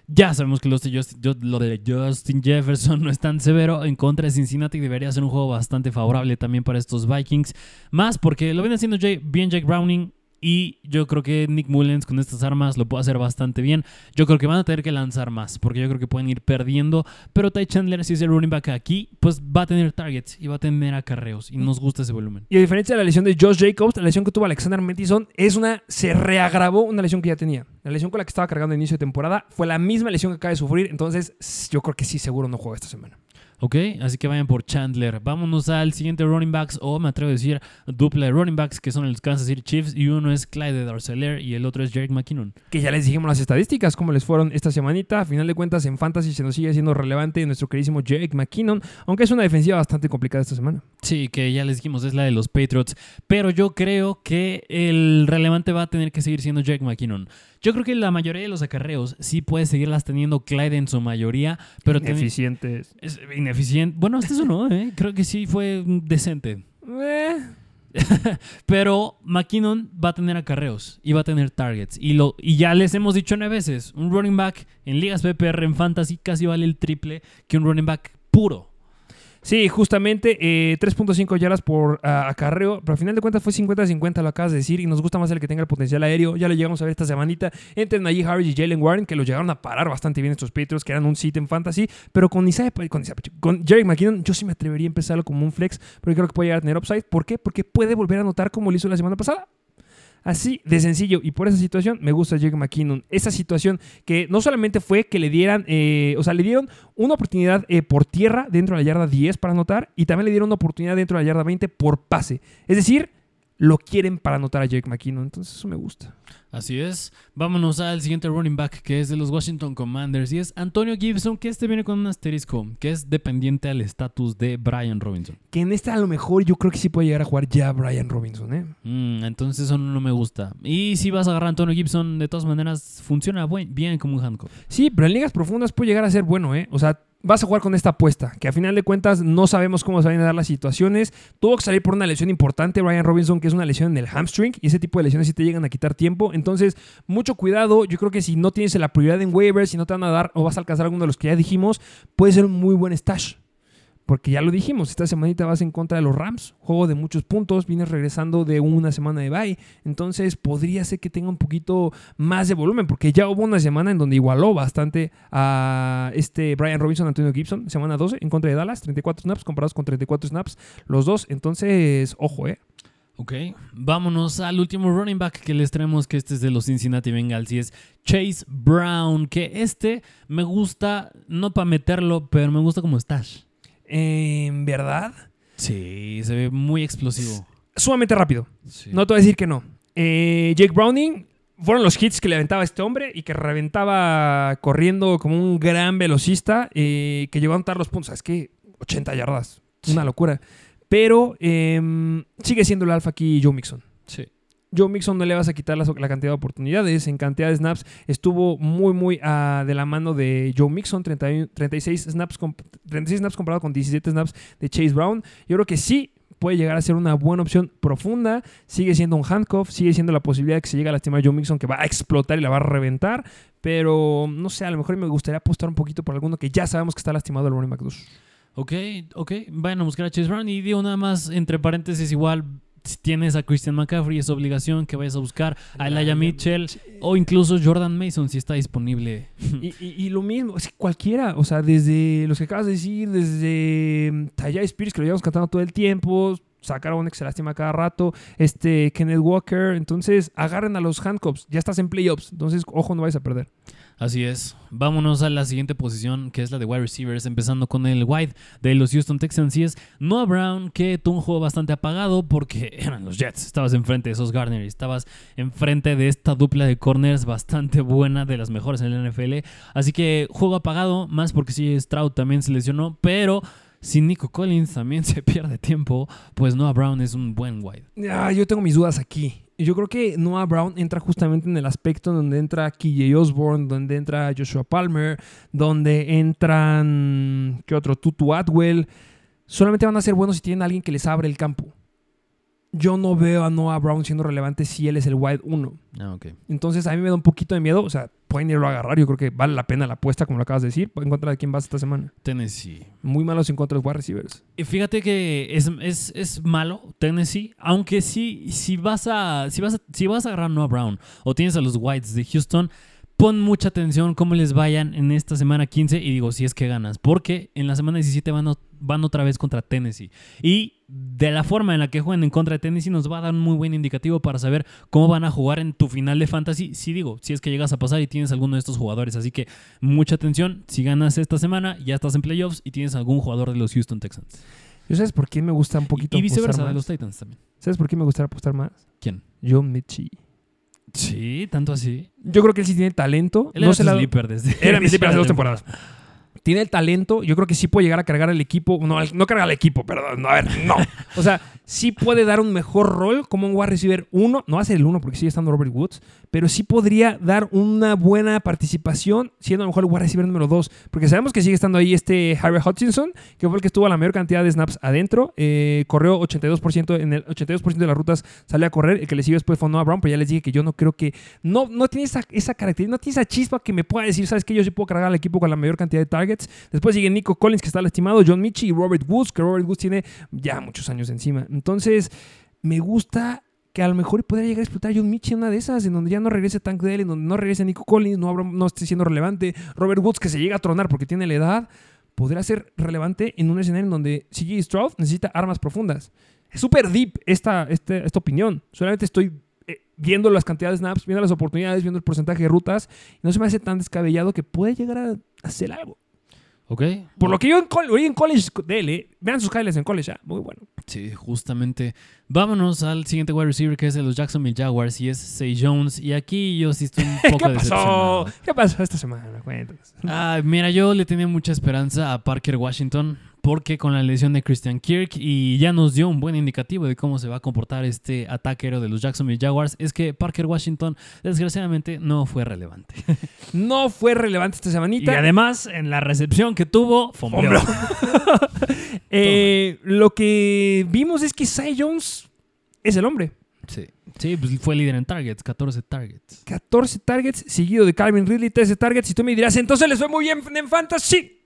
Ya sabemos que los de Justin, lo de Justin Jefferson no es tan severo en contra de Cincinnati. Debería ser un juego bastante favorable también para estos Vikings. Más porque lo viene haciendo bien Jake Browning y yo creo que Nick Mullens con estas armas lo puede hacer bastante bien. Yo creo que van a tener que lanzar más, porque yo creo que pueden ir perdiendo. Pero Ty Chandler, si es el running back aquí, pues va a tener targets y va a tener acarreos. Y nos gusta ese volumen. Y a diferencia de la lesión de Josh Jacobs, la lesión que tuvo Alexander Mattison es una. Se reagravó una lesión que ya tenía. La lesión con la que estaba cargando a inicio de temporada fue la misma lesión que acaba de sufrir. Entonces, yo creo que sí, seguro no juega esta semana. Ok, así que vayan por Chandler. Vámonos al siguiente running backs, o me atrevo a decir dupla de running backs, que son los Kansas City Chiefs, y uno es Clyde Darceler y el otro es Jerick McKinnon. Que ya les dijimos las estadísticas, cómo les fueron esta semanita. A final de cuentas, en Fantasy se nos sigue siendo relevante nuestro queridísimo Jerick McKinnon, aunque es una defensiva bastante complicada esta semana. Sí, que ya les dijimos, es la de los Patriots. Pero yo creo que el relevante va a tener que seguir siendo Jerick McKinnon. Yo creo que la mayoría de los acarreos sí puede seguirlas teniendo Clyde en su mayoría, pero... Ineficientes. Es ineficiente. Bueno, este es no, ¿eh? Creo que sí fue decente. Eh. pero McKinnon va a tener acarreos y va a tener targets. Y, lo, y ya les hemos dicho nueve veces, un running back en ligas PPR, en fantasy, casi vale el triple que un running back puro. Sí, justamente 3.5 eh, yardas por acarreo, pero al final de cuentas fue 50-50, lo acabas de decir, y nos gusta más el que tenga el potencial aéreo. Ya lo llegamos a ver esta semanita entre Najee Harris y Jalen Warren, que los llegaron a parar bastante bien estos Patriots, que eran un sit en fantasy, pero con Isaiah, con, con Jerry McKinnon, yo sí me atrevería a empezarlo como un flex, porque creo que puede llegar a tener upside. ¿Por qué? Porque puede volver a anotar como lo hizo la semana pasada. Así de sencillo. Y por esa situación me gusta Jake McKinnon. Esa situación que no solamente fue que le dieran, eh, o sea, le dieron una oportunidad eh, por tierra dentro de la yarda 10 para anotar y también le dieron una oportunidad dentro de la yarda 20 por pase. Es decir, lo quieren para anotar a Jake McKinnon. Entonces eso me gusta. Así es. Vámonos al siguiente running back que es de los Washington Commanders y es Antonio Gibson, que este viene con un asterisco, que es dependiente al estatus de Brian Robinson. Que en este a lo mejor yo creo que sí puede llegar a jugar ya Brian Robinson, ¿eh? Mm, entonces eso no me gusta. Y si vas a agarrar a Antonio Gibson, de todas maneras funciona bien como un handcuff. Sí, pero en ligas profundas puede llegar a ser bueno, ¿eh? O sea, vas a jugar con esta apuesta, que a final de cuentas no sabemos cómo se van a dar las situaciones. Tuvo que salir por una lesión importante, Brian Robinson, que es una lesión en el hamstring, y ese tipo de lesiones sí te llegan a quitar tiempo. Entonces, mucho cuidado. Yo creo que si no tienes la prioridad en waivers, si no te van a dar o vas a alcanzar alguno de los que ya dijimos, puede ser un muy buen stash. Porque ya lo dijimos, esta semanita vas en contra de los Rams, juego de muchos puntos, vienes regresando de una semana de bye, entonces podría ser que tenga un poquito más de volumen, porque ya hubo una semana en donde igualó bastante a este Brian Robinson, Antonio Gibson, semana 12 en contra de Dallas, 34 snaps comparados con 34 snaps los dos, entonces ojo, eh. Ok, vámonos al último running back que les traemos, que este es de los Cincinnati Bengals y es Chase Brown, que este me gusta, no para meterlo, pero me gusta como stash. ¿En verdad? Sí, se ve muy explosivo. Sumamente rápido. No te voy a decir que no. Eh, Jake Browning fueron los hits que le aventaba este hombre y que reventaba corriendo como un gran velocista eh, que llegó a anotar los puntos. Es que 80 yardas. Una locura. Pero em, sigue siendo el alfa aquí Joe Mixon. Sí. Joe Mixon no le vas a quitar la, cantidad de oportunidades. En cantidad de snaps estuvo muy, muy ah, de la mano de Joe Mixon. 36, snaps 36 snaps comparado con 17 snaps de Chase Brown. Yo creo que sí puede llegar a ser una buena opción profunda. Sigue siendo un handcuff, sigue siendo la posibilidad de que se llegue a lastimar a Joe Mixon, que va a explotar y la va a reventar. Pero no sé, a lo mejor me gustaría apostar un poquito por alguno que ya sabemos que está lastimado el running back 2. Ok, ok. Vayan a buscar a Chase Brown y digo nada más, entre paréntesis, igual si tienes a Christian McCaffrey, es obligación que vayas a buscar a Elijah Mitchell o incluso Jordan Mason si está disponible. Y, y- y lo mismo, cualquiera, o sea, desde los que acabas de decir, desde mm, Tajay Spears, que lo llevamos cantando todo el tiempo, sacar a un que se lastima cada rato, este Kenneth Walker, entonces agarren a los handcuffs, ya estás en playoffs, entonces ojo, no vais a perder. Así es. Vámonos a la siguiente posición, que es la de wide receivers, empezando con el wide de los Houston Texans. Y es Noah Brown, que tuvo un juego bastante apagado porque eran los Jets. Estabas enfrente de esos Garner y estabas enfrente de esta dupla de corners bastante buena, de las mejores en la NFL. Así que juego apagado, más porque sí, Stroud también se lesionó, pero... Si Nico Collins también se pierde tiempo, pues Noah Brown es un buen wide. Ah, yo tengo mis dudas aquí. Yo creo que Noah Brown entra justamente en el aspecto donde entra KJ Osborne, donde entra Joshua Palmer, donde entran, ¿qué otro? Tutu Atwell. Solamente van a ser buenos si tienen a alguien que les abre el campo. Yo no veo a Noah Brown siendo relevante si él es el wide 1. Ah, ok. Entonces a mí me da un poquito de miedo. O sea, pueden irlo a agarrar. Yo creo que vale la pena la apuesta, como lo acabas de decir. En contra de quién vas esta semana. Tennessee. Muy malos en contra de los wide receivers. Y Fíjate que es, es, es malo Tennessee, aunque sí, si vas a, si vas a, si vas a agarrar a Noah Brown o tienes a los Whites de Houston, pon mucha atención cómo les vayan en esta semana 15 y digo, si es que ganas, porque en la semana 17 van, o- van otra vez contra Tennessee. Y de la forma en la que juegan en contra de Tennessee nos va a dar un muy buen indicativo para saber cómo van a jugar en tu final de fantasy. Si digo, si es que llegas a pasar y tienes alguno de estos jugadores. Así que mucha atención, si ganas esta semana, ya estás en playoffs y tienes algún jugador de los Houston Texans. ¿Yo sabes por qué me gusta un poquito Y viceversa, apostar de los Titans también. ¿Sabes por qué me gustaría apostar más? ¿Quién? John Mitchie. Sí, tanto así. Yo creo que él sí tiene talento. Él no era se la- sleeper desde... Era mi sleeper hace dos temporadas. Tiene el talento. Yo creo que sí puede llegar a cargar el equipo. No, no cargar el equipo, perdón. No, a ver, no. O sea, sí puede dar un mejor rol como un wide receiver uno. No va a ser el uno porque sigue estando Robert Woods. Pero sí podría dar una buena participación siendo a lo mejor el wide receiver número dos. Porque sabemos que sigue estando ahí este Harry Hutchinson, que fue el que estuvo la mayor cantidad de snaps adentro. Eh, corrió 82%. En el 82% de las rutas salió a correr. El que le siguió después fue Noah Brown. Pero ya les dije que yo no creo que no, no tiene esa, esa característica, no tiene esa chispa que me pueda decir, ¿sabes qué? Yo sí puedo cargar al equipo con la mayor cantidad de targets. Después sigue Nico Collins, que está lastimado, John Michi y Robert Woods, que Robert Woods tiene ya muchos años encima. Entonces, me gusta que a lo mejor podría llegar a explotar John Michi en una de esas, en donde ya no regrese Tank Dell, en donde no regrese Nico Collins, no, no esté siendo relevante. Robert Woods, que se llega a tronar porque tiene la edad, podrá ser relevante en un escenario en donde CJ Stroud necesita armas profundas. Es súper deep esta, este- esta opinión. Solamente estoy eh, viendo las cantidades de snaps, viendo las oportunidades, viendo el porcentaje de rutas. Y no se me hace tan descabellado que puede llegar a hacer algo. Ok. Por lo que yo en, oí en college de él, eh, vean sus highlights en college, ya, muy bueno. Sí, justamente. Vámonos al siguiente wide receiver que es de los Jacksonville Jaguars y es Say Jones. Y aquí yo sí estoy un poco ¿Qué pasó? ¿Qué pasó esta semana? Cuéntanos. Ah, mira, yo le tenía mucha esperanza a Parker Washington porque con la lesión de Christian Kirk y ya nos dio un buen indicativo de cómo se va a comportar este ataque aéreo de los Jacksonville Jaguars, es que Parker Washington desgraciadamente no fue relevante. No fue relevante esta Y semanita. además, en la recepción que tuvo, fombreó. Eh, lo que vimos es que Cy Jones es el hombre. Sí. Sí, pues fue líder en targets, 14 targets. 14 targets, seguido de Calvin Ridley, 13 targets. Y tú me dirás, entonces les fue muy bien en Fantasy.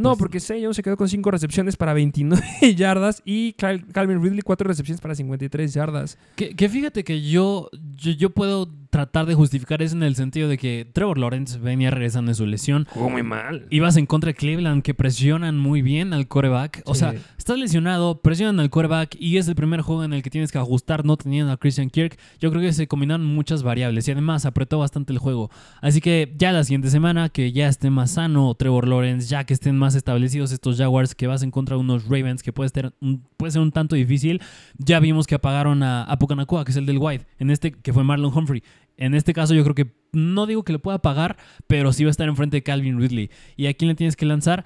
No, porque Cy Jones se quedó con 5 recepciones para 29 yardas y Cal- Calvin Ridley 4 recepciones para 53 yardas. Que, que fíjate que yo, yo, yo puedo tratar de justificar eso en el sentido de que Trevor Lawrence venía regresando de su lesión. Jugó muy mal. Ibas en contra de Cleveland, que presionan muy bien al coreback. O sea, estás lesionado, presionan al coreback y es el primer juego en el que tienes que ajustar, no teniendo a Christian Kirk. Yo creo que se combinaron muchas variables y además apretó bastante el juego. Así que ya la siguiente semana, que ya esté más sano Trevor Lawrence, ya que estén más establecidos estos Jaguars, que vas en contra de unos Ravens, que puede ser un, puede ser un tanto difícil. Ya vimos que apagaron a, a Pucanacua, que es el del White, en este que fue Marlon Humphrey. En este caso yo creo que no digo que le pueda pagar, pero sí va a estar enfrente de Calvin Ridley. ¿Y a quién le tienes que lanzar?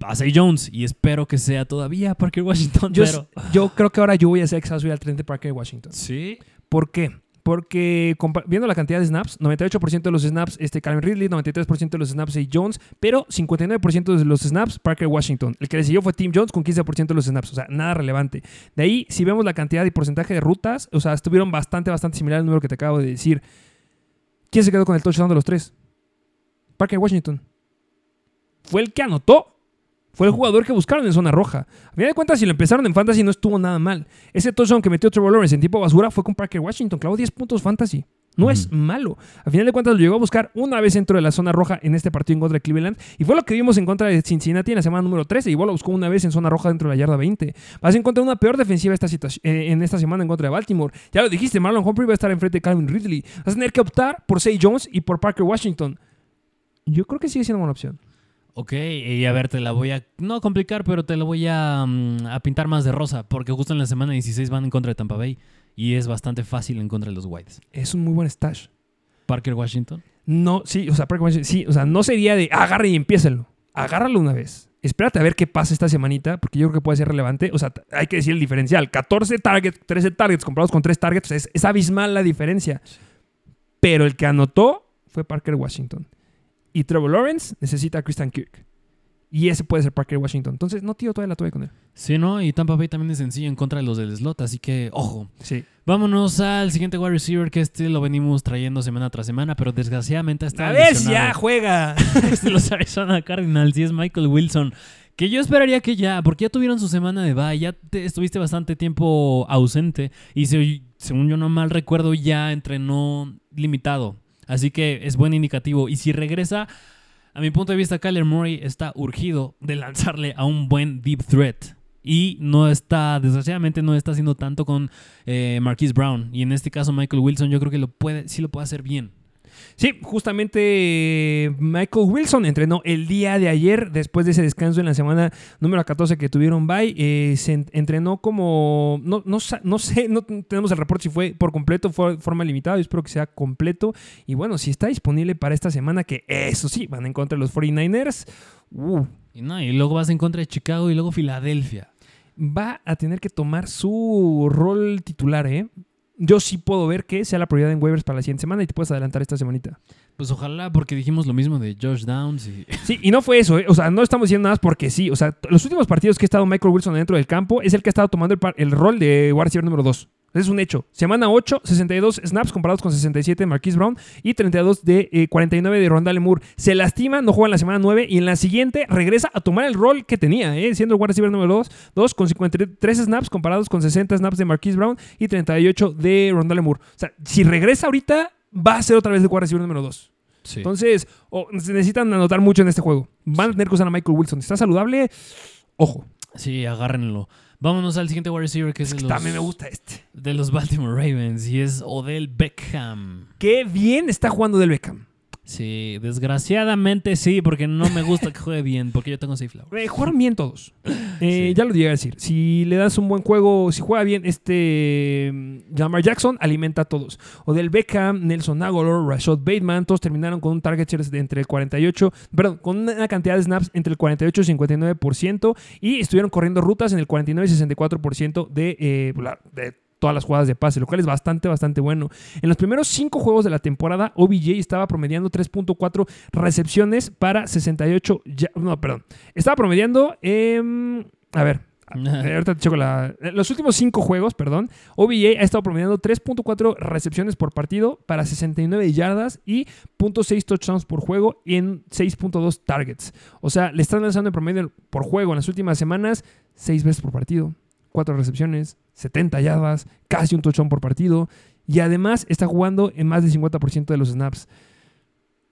A Zay Jones. Y espero que sea todavía Parker Washington. Yo, pero... yo creo que ahora yo voy a hacer exhausto al 30 de Parker Washington. Sí. ¿Por qué? Porque viendo la cantidad de snaps, 98% de los snaps este Calvin Ridley, 93% de los snaps Zay Jones, pero 59% de los snaps Parker Washington. El que le siguió fue Tim Jones con 15% de los snaps, o sea, nada relevante. De ahí, si vemos la cantidad y porcentaje de rutas, o sea, estuvieron bastante, bastante similar al número que te acabo de decir. ¿Quién se quedó con el touchdown de los tres? Parker Washington. Fue el que anotó. Fue el jugador que buscaron en zona roja. A final de cuentas, si lo empezaron en fantasy, no estuvo nada mal. Ese touchdown que metió Trevor Lawrence en tipo basura fue con Parker Washington. Clavó 10 puntos fantasy. No es malo. A final de cuentas, lo llegó a buscar una vez dentro de la zona roja en este partido en contra de Cleveland. Y fue lo que vimos en contra de Cincinnati en la semana número 13. Igual lo buscó una vez en zona roja dentro de la yarda 20. Vas a encontrar una peor defensiva esta eh, en esta semana en contra de Baltimore. Ya lo dijiste, Marlon Humphrey va a estar enfrente de Calvin Ridley. Vas a tener que optar por Say Jones y por Parker Washington. Yo creo que sigue siendo buena opción. Ok, y a ver, te la voy a, no complicar, pero te la voy a, mm, a pintar más de rosa, porque justo en la semana 16 van en contra de Tampa Bay y es bastante fácil en contra de los Whites. Es un muy buen stash. Parker Washington. No, sí, o sea, Parker Washington, sí, o sea, no sería de agarre y empiécenlo. Agárralo una vez. Espérate a ver qué pasa esta semanita, porque yo creo que puede ser relevante. O sea, hay que decir el diferencial. 14 targets, 13 targets comparados con 3 targets, es, es abismal la diferencia. Pero el que anotó fue Parker Washington. Y Trevor Lawrence necesita a Christian Kirk. Y ese puede ser Parker Washington. Entonces, no tío todavía la tuve con él. Sí, ¿no? Y Tampa Bay también es sencillo en contra de los del slot, así que, ojo. Sí. Vámonos al siguiente wide receiver, que este lo venimos trayendo semana tras semana, pero desgraciadamente está A ver si ya juega. es de los Arizona Cardinals y es Michael Wilson. Que yo esperaría que ya, porque ya tuvieron su semana de bye, ya te- estuviste bastante tiempo ausente y se- según yo no mal recuerdo ya entrenó limitado. Así que es buen indicativo. Y si regresa, a mi punto de vista, Kyler Murray está urgido de lanzarle a un buen deep threat. Y no está, desgraciadamente no está haciendo tanto con eh, Marquise Brown. Y en este caso Michael Wilson yo creo que lo puede, sí lo puede hacer bien. Sí, justamente eh, Michael Wilson entrenó el día de ayer, después de ese descanso en la semana número 14 que tuvieron bye. eh, se en- entrenó como. No, no, no sé, no tenemos el reporte si fue por completo fue forma limitada. Yo espero que sea completo. Y bueno, si está disponible para esta semana, que eso sí, van en contra de los 49ers. uh, Y, no, y luego vas en contra de Chicago y luego Filadelfia. va a tener que tomar su rol titular, ¿eh? Yo sí puedo ver que sea la prioridad en waivers para la siguiente semana y te puedes adelantar esta semanita. Pues ojalá, porque dijimos lo mismo de Josh Downs y... Sí, y no fue eso, ¿eh? o sea, no estamos diciendo nada más porque sí, o sea, los últimos partidos que ha estado Michael Wilson dentro del campo es el que ha estado tomando el, el rol de wide receiver número 2. Es un hecho. Semana 8, 62 snaps comparados con 67 de Marquise Brown y 32 de eh, 49 de Rondale Moore. Se lastima, no juega en la semana 9 y en la siguiente regresa a tomar el rol que tenía, ¿eh? siendo el wide receiver número 2, 2 con 53 snaps comparados con 60 snaps de Marquise Brown y 38 de Rondale Moore. O sea, si regresa ahorita, va a ser otra vez el wide receiver número 2. Sí. Entonces, o- se necesitan anotar mucho en este juego. Van a tener que usar a Michael Wilson. ¿Está saludable? Ojo. Sí, agárrenlo. Vámonos al siguiente wide receiver que es, Es de, que los, también me gusta este. de los Baltimore Ravens y es Odell Beckham. Qué bien está jugando del Beckham. Sí, desgraciadamente sí, porque no me gusta que juegue bien, porque yo tengo safe flower. Eh, jugaron bien todos. Eh, Sí. Ya lo llegué a decir. Si le das un buen juego, si juega bien este mm, Lamar Jackson, alimenta a todos. Odell Beckham, Nelson Aguilar, Rashad Bateman, todos terminaron con un target share de entre el 48, perdón, con una cantidad de snaps entre el 48 y 59% y estuvieron corriendo rutas en el 49 y 64% de, eh, de todas las jugadas de pase, lo cual es bastante, bastante bueno. En los primeros cinco juegos de la temporada, OBJ estaba promediando 3.4 recepciones para 68. ya- no, perdón. Estaba promediando. em, a ver. eh, Ahorita te checo la. Los últimos cinco juegos, perdón, OBJ ha estado promediando 3.4 recepciones por partido para 69 yardas y 0.6 touchdowns por juego en 6.2 targets. O sea, le están lanzando en promedio por juego en las últimas semanas 6 veces por partido, 4 recepciones, 70 yardas, casi un touchdown por partido. Y además está jugando en más del 50% de los snaps.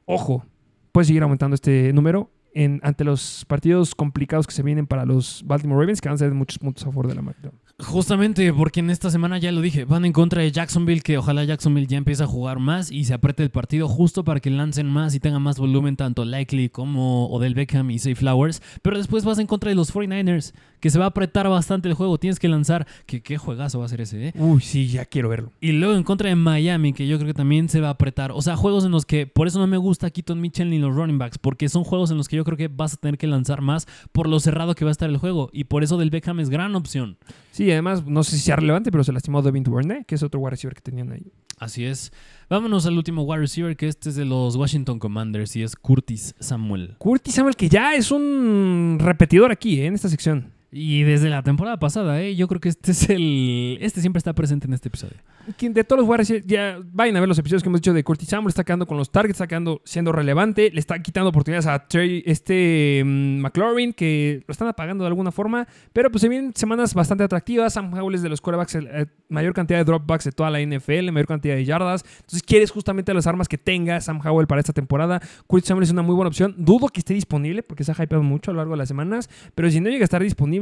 Ojo, puede seguir aumentando este número en, ante los partidos complicados que se vienen para los Baltimore Ravens, que van a ser muchos puntos a favor de la marca. Justamente porque en esta semana ya lo dije, van en contra de Jacksonville, que ojalá Jacksonville ya empiece a jugar más y se apriete el partido justo para que lancen más y tengan más volumen tanto Likely como Odell Beckham y Say Flowers. Pero después vas en contra de los 49ers, que se va a apretar bastante el juego, tienes que lanzar, que qué juegazo va a ser ese, ¿eh? Uy, sí, ya quiero verlo. Y luego en contra de Miami, que yo creo que también se va a apretar. O sea, juegos en los que, por eso no me gusta Keaton Mitchell ni los running backs, porque son juegos en los que yo creo que vas a tener que lanzar más por lo cerrado que va a estar el juego. Y por eso del Beckham es gran opción. Sí, además, no sé si sea relevante, pero se lastimó Devin Duvernay, que es otro wide receiver que tenían ahí. Así es. Vámonos al último wide receiver, que este es de los Washington Commanders y es Curtis Samuel. Curtis Samuel, que ya es un repetidor aquí, ¿eh? en esta sección. Y desde la temporada pasada, ¿eh? yo creo que este es el. Este siempre está presente en este episodio. De todos los Warriors, ya vayan a ver los episodios que hemos dicho de Curtis Samuel, está quedando con los targets, está quedando siendo relevante, le está quitando oportunidades a Trey, este mm, McLaurin, que lo están apagando de alguna forma, pero pues se vienen semanas bastante atractivas. Sam Howell es de los quarterbacks, eh, mayor cantidad de dropbacks de toda la NFL, mayor cantidad de yardas. Entonces quieres justamente las armas que tenga Sam Howell para esta temporada. Curtis Samuel es una muy buena opción. Dudo que esté disponible porque se ha hypeado mucho a lo largo de las semanas, pero si no llega a estar disponible,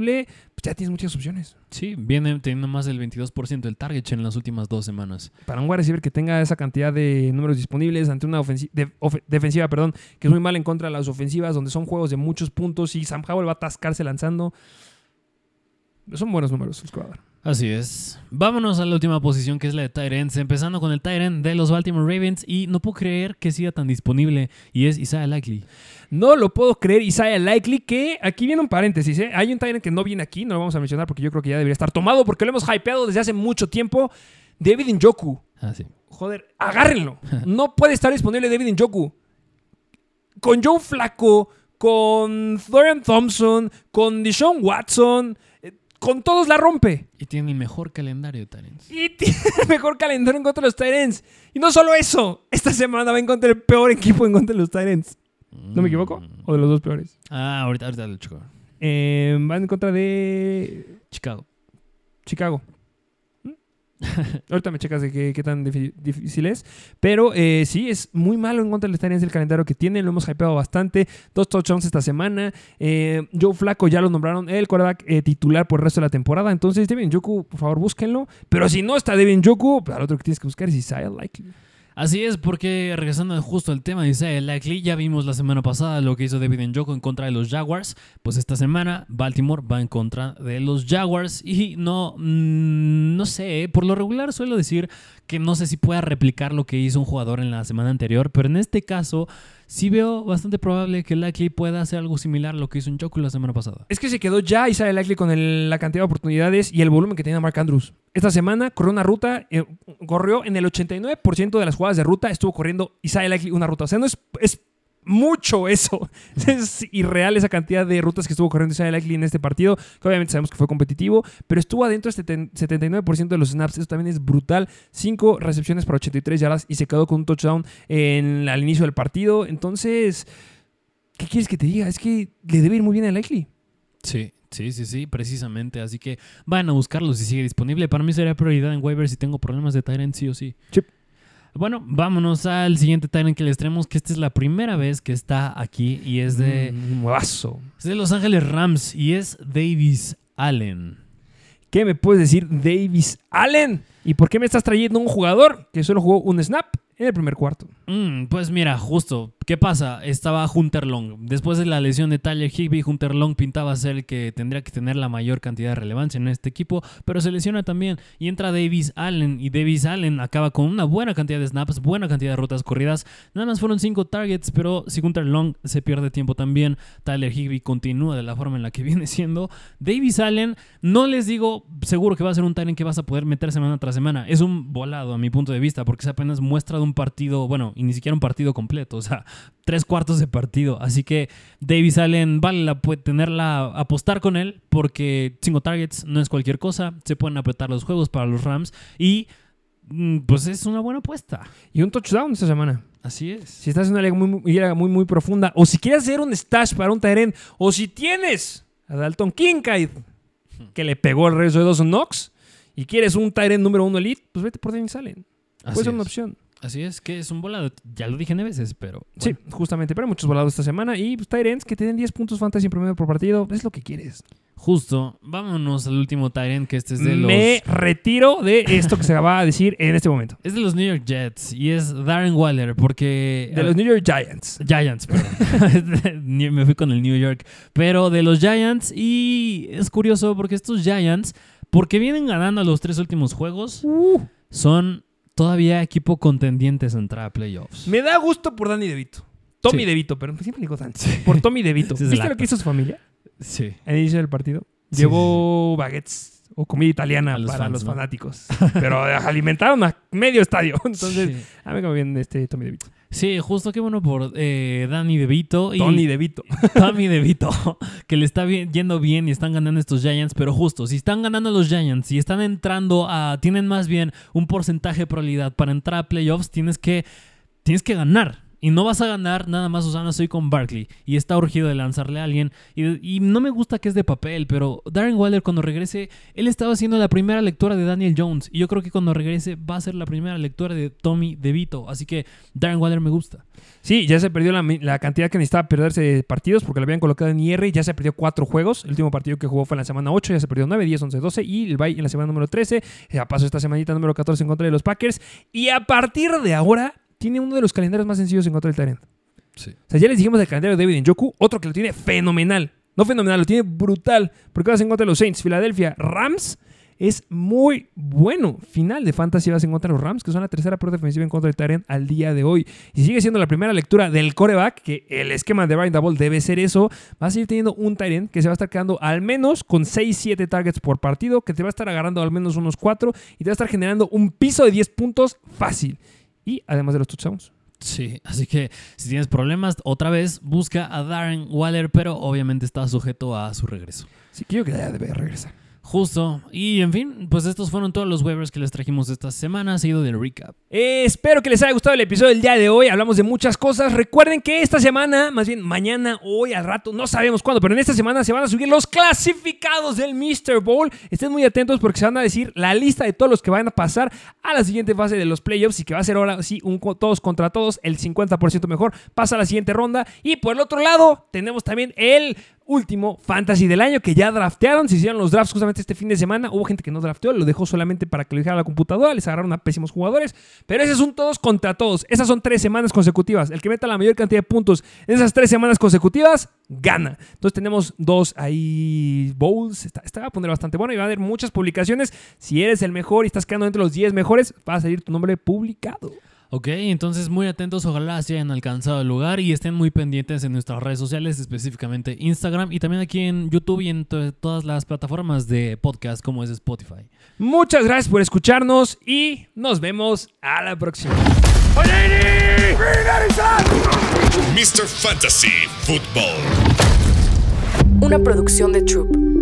pues ya tienes muchas opciones. Sí, viene teniendo más del 22% del target en las últimas dos semanas. Para un wide receiver que tenga esa cantidad de números disponibles ante una de- defensiva, perdón, que es muy mal en contra de las ofensivas, donde son juegos de muchos puntos y Sam Howell va a atascarse lanzando. Son buenos números a dar. Así es. Vámonos a la última posición que es la de Tyrants, empezando con el Tyrant de los Baltimore Ravens y no puedo creer que siga tan disponible y es Isaiah Likely. No lo puedo creer, Isaiah Likely, que aquí viene un paréntesis, ¿eh? Hay un Tyrant que no viene aquí, no lo vamos a mencionar porque yo creo que ya debería estar tomado porque lo hemos hypeado desde hace mucho tiempo. David Njoku. Ah, sí. Joder, agárrenlo. No puede estar disponible David Njoku. Con Joe Flaco, con Florian Thompson, con Deshaun Watson, con todos la rompe. Y tiene el mejor calendario de Tyrants. Y tiene el mejor calendario en contra de los Tyrants. Y no solo eso, esta semana va en contra del peor equipo en contra de los Tyrants. ¿No me equivoco? ¿O de los dos peores? Ah, ahorita, ahorita lo checo. Eh, va en contra de Chicago. Chicago. Ahorita me checas de qué, tan difícil es. Pero eh, sí, es muy malo en contra de los Titans el calendario que tienen. Lo hemos hypeado bastante. Dos touchdowns esta semana. Eh, Joe Flaco ya lo nombraron el quarterback eh, titular por el resto de la temporada. Entonces, Devin Joku, por favor, búsquenlo. Pero si no está Devin Joku, pues, al otro que tienes que buscar es Isaiah Likely. Así es, porque regresando justo al tema de Isaiah Likely, ya vimos la semana pasada lo que hizo David Njoku en contra de los Jaguars. Pues esta semana Baltimore va en contra de los Jaguars y no, mm, no sé, por lo regular suelo decir que no sé si pueda replicar lo que hizo un jugador en la semana anterior, pero en este caso sí veo bastante probable que Likely pueda hacer algo similar a lo que hizo Njoku la semana pasada. Es que se quedó ya Isaiah Likely con la cantidad de oportunidades y el volumen que tenía Mark Andrews. Esta semana corrió una ruta, eh, corrió en el 89% de las jugadas de ruta, estuvo corriendo Isaiah Likely una ruta. O sea, no es mucho eso. Es irreal esa cantidad de rutas que estuvo corriendo Isaiah Likely en este partido, que obviamente sabemos que fue competitivo, pero estuvo adentro del 79% de los snaps. Eso también es brutal. 5 recepciones para 83 yardas y se quedó con un touchdown en, al inicio del partido. Entonces, ¿qué quieres que te diga? Es que le debe ir muy bien a Likely. Sí, sí, sí, sí, precisamente. Así que vayan a buscarlo si sigue disponible. Para mí sería prioridad en waivers si tengo problemas de Tyrant sí o sí. Sí. Bueno, vámonos al siguiente Tyrant que les traemos, que esta es la primera vez que está aquí y es de, Un nuevazo. es de Los Ángeles Rams y es Davis Allen. ¿Qué me puedes decir, Davis Allen? ¿Y por qué me estás trayendo un jugador que solo jugó un snap en el primer cuarto? Mm, pues mira, justo. ¿Qué pasa? Estaba Hunter Long. Después de la lesión de Tyler Higby, Hunter Long pintaba ser el que tendría que tener la mayor cantidad de relevancia en este equipo, pero se lesiona también. Y entra Davis Allen. Y Davis Allen acaba con una buena cantidad de snaps, buena cantidad de rutas corridas. Nada más fueron 5 targets, pero si Hunter Long se pierde tiempo también, Tyler Higby continúa de la forma en la que viene siendo. Davis Allen, no les digo seguro que va a ser un Tyrant que vas a poder meter semana tras semana. Es un volado a mi punto de vista, porque es apenas muestra de un partido, bueno, y ni siquiera un partido completo, o sea, tres cuartos de partido. Así que Davis Allen vale la pu- tenerla, apostar con él, porque cinco targets no es cualquier cosa. Se pueden apretar los juegos para los Rams y mm, pues es una buena apuesta. Y un touchdown esta semana. Así es. Si estás en una liga muy, muy, liga muy, muy profunda, o si quieres hacer un stash para un Tyrant, o si tienes a Dalton Kincaid, que le pegó el resto de Dawson Knox, y quieres un Tyrant número uno elite, pues vete por Davis Allen. Puede ser una opción. Así es, que es un volado. Ya lo dije nueve veces, pero. Sí, justamente. Pero hay muchos volados esta semana. Y pues, Tyrants que te den 10 puntos fantasy en promedio por partido, es lo que quieres. Justo. Vámonos al último Tyrant, que este es de los. Me retiro de esto que se va a decir en este momento. Es de los New York Jets y es Darren Waller, porque. De los New York Giants. Giants, perdón. Me fui con el New York. Pero de los Giants. Y es curioso porque estos Giants, porque vienen ganando los tres últimos juegos, Uh, son todavía equipo contendientes a entrar a playoffs. me da gusto por Danny DeVito. Tommy Sí. DeVito, pero siempre digo Danny. Por Tommy DeVito. ¿Viste lo que hizo su familia Sí. al inicio del partido? Llevó baguettes o comida italiana los para fans, los ¿no? fanáticos. Pero alimentaron a medio estadio. Entonces, Sí. a mí me cae bien este Tommy DeVito. Sí, justo qué bueno por eh, Danny DeVito. Y Tony DeVito. Tommy DeVito, que le está bien- yendo bien y están ganando estos Giants, pero justo, si están ganando los Giants y están entrando a, tienen más bien un porcentaje de probabilidad para entrar a playoffs, tienes que, tienes que ganar. Y no vas a ganar nada más usando soy con Barkley. Y está urgido de lanzarle a alguien. Y, no me gusta que es de papel, pero Darren Waller cuando regrese, él estaba haciendo la primera lectura de Daniel Jones. Y yo creo que cuando regrese va a ser la primera lectura de Tommy DeVito. Así que Darren Waller me gusta. Sí, ya se perdió la, la cantidad que necesitaba perderse de partidos porque lo habían colocado en IR y ya se perdió cuatro juegos. El último partido que jugó fue en la semana 8, ya se perdió 9, 10, 11, 12 y el bye en la semana número 13. Ya pasó esta semanita número 14 en contra de los Packers. Y a partir de ahora tiene uno de los calendarios más sencillos en contra del Tyrant. Sí. O sea, ya les dijimos el calendario de David Njoku, otro que lo tiene fenomenal. No fenomenal, lo tiene brutal. Porque vas en contra de los Saints, Filadelfia, Rams. Es muy bueno. Final de Fantasy vas en contra de los Rams, que son la tercera peor defensiva en contra del Tyrant al día de hoy. Y sigue siendo la primera lectura del coreback, que el esquema de Brian Double debe ser eso. Vas a seguir teniendo un Tyrant que se va a estar quedando al menos con 6-7 targets por partido, que te va a estar agarrando al menos unos 4 y te va a estar generando un piso de 10 puntos fácil. Y además de los touchdowns. Sí, así que si tienes problemas, otra vez busca a Darren Waller, pero obviamente está sujeto a su regreso. Yo creo que ya debe regresar. Justo. Y en fin, pues estos fueron todos los waivers que les trajimos esta semana. Seguido del recap. Espero que les haya gustado el episodio del día de hoy. Hablamos de muchas cosas. Recuerden que esta semana, más bien mañana, hoy, al rato, no sabemos cuándo, pero en esta semana se van a subir los clasificados del Mr. Bowl. Estén muy atentos porque se van a decir la lista de todos los que van a pasar a la siguiente fase de los playoffs y que va a ser ahora sí un todos contra todos, el 50% mejor. Pasa a la siguiente ronda. Y por el otro lado, tenemos también el último fantasy del año que ya draftearon. Se hicieron los drafts justamente este fin de semana. Hubo gente que no drafteó, lo dejó solamente para que lo dijera la computadora. Les agarraron a pésimos jugadores. Pero ese es un todos contra todos. Esas son tres semanas consecutivas. El que meta la mayor cantidad de puntos en esas tres semanas consecutivas, gana. Entonces tenemos dos ahí bowls. Está, va a poner bastante bueno y va a haber muchas publicaciones. Si eres el mejor y estás quedando entre los 10 mejores, va a salir tu nombre publicado. Ok, entonces muy atentos, ojalá se hayan alcanzado el lugar y estén muy pendientes en nuestras redes sociales, específicamente Instagram y también aquí en YouTube y en to- todas las plataformas de podcast como es Spotify. Muchas gracias por escucharnos y nos vemos a la próxima. Mr. Fantasy Football. Una producción de Troop.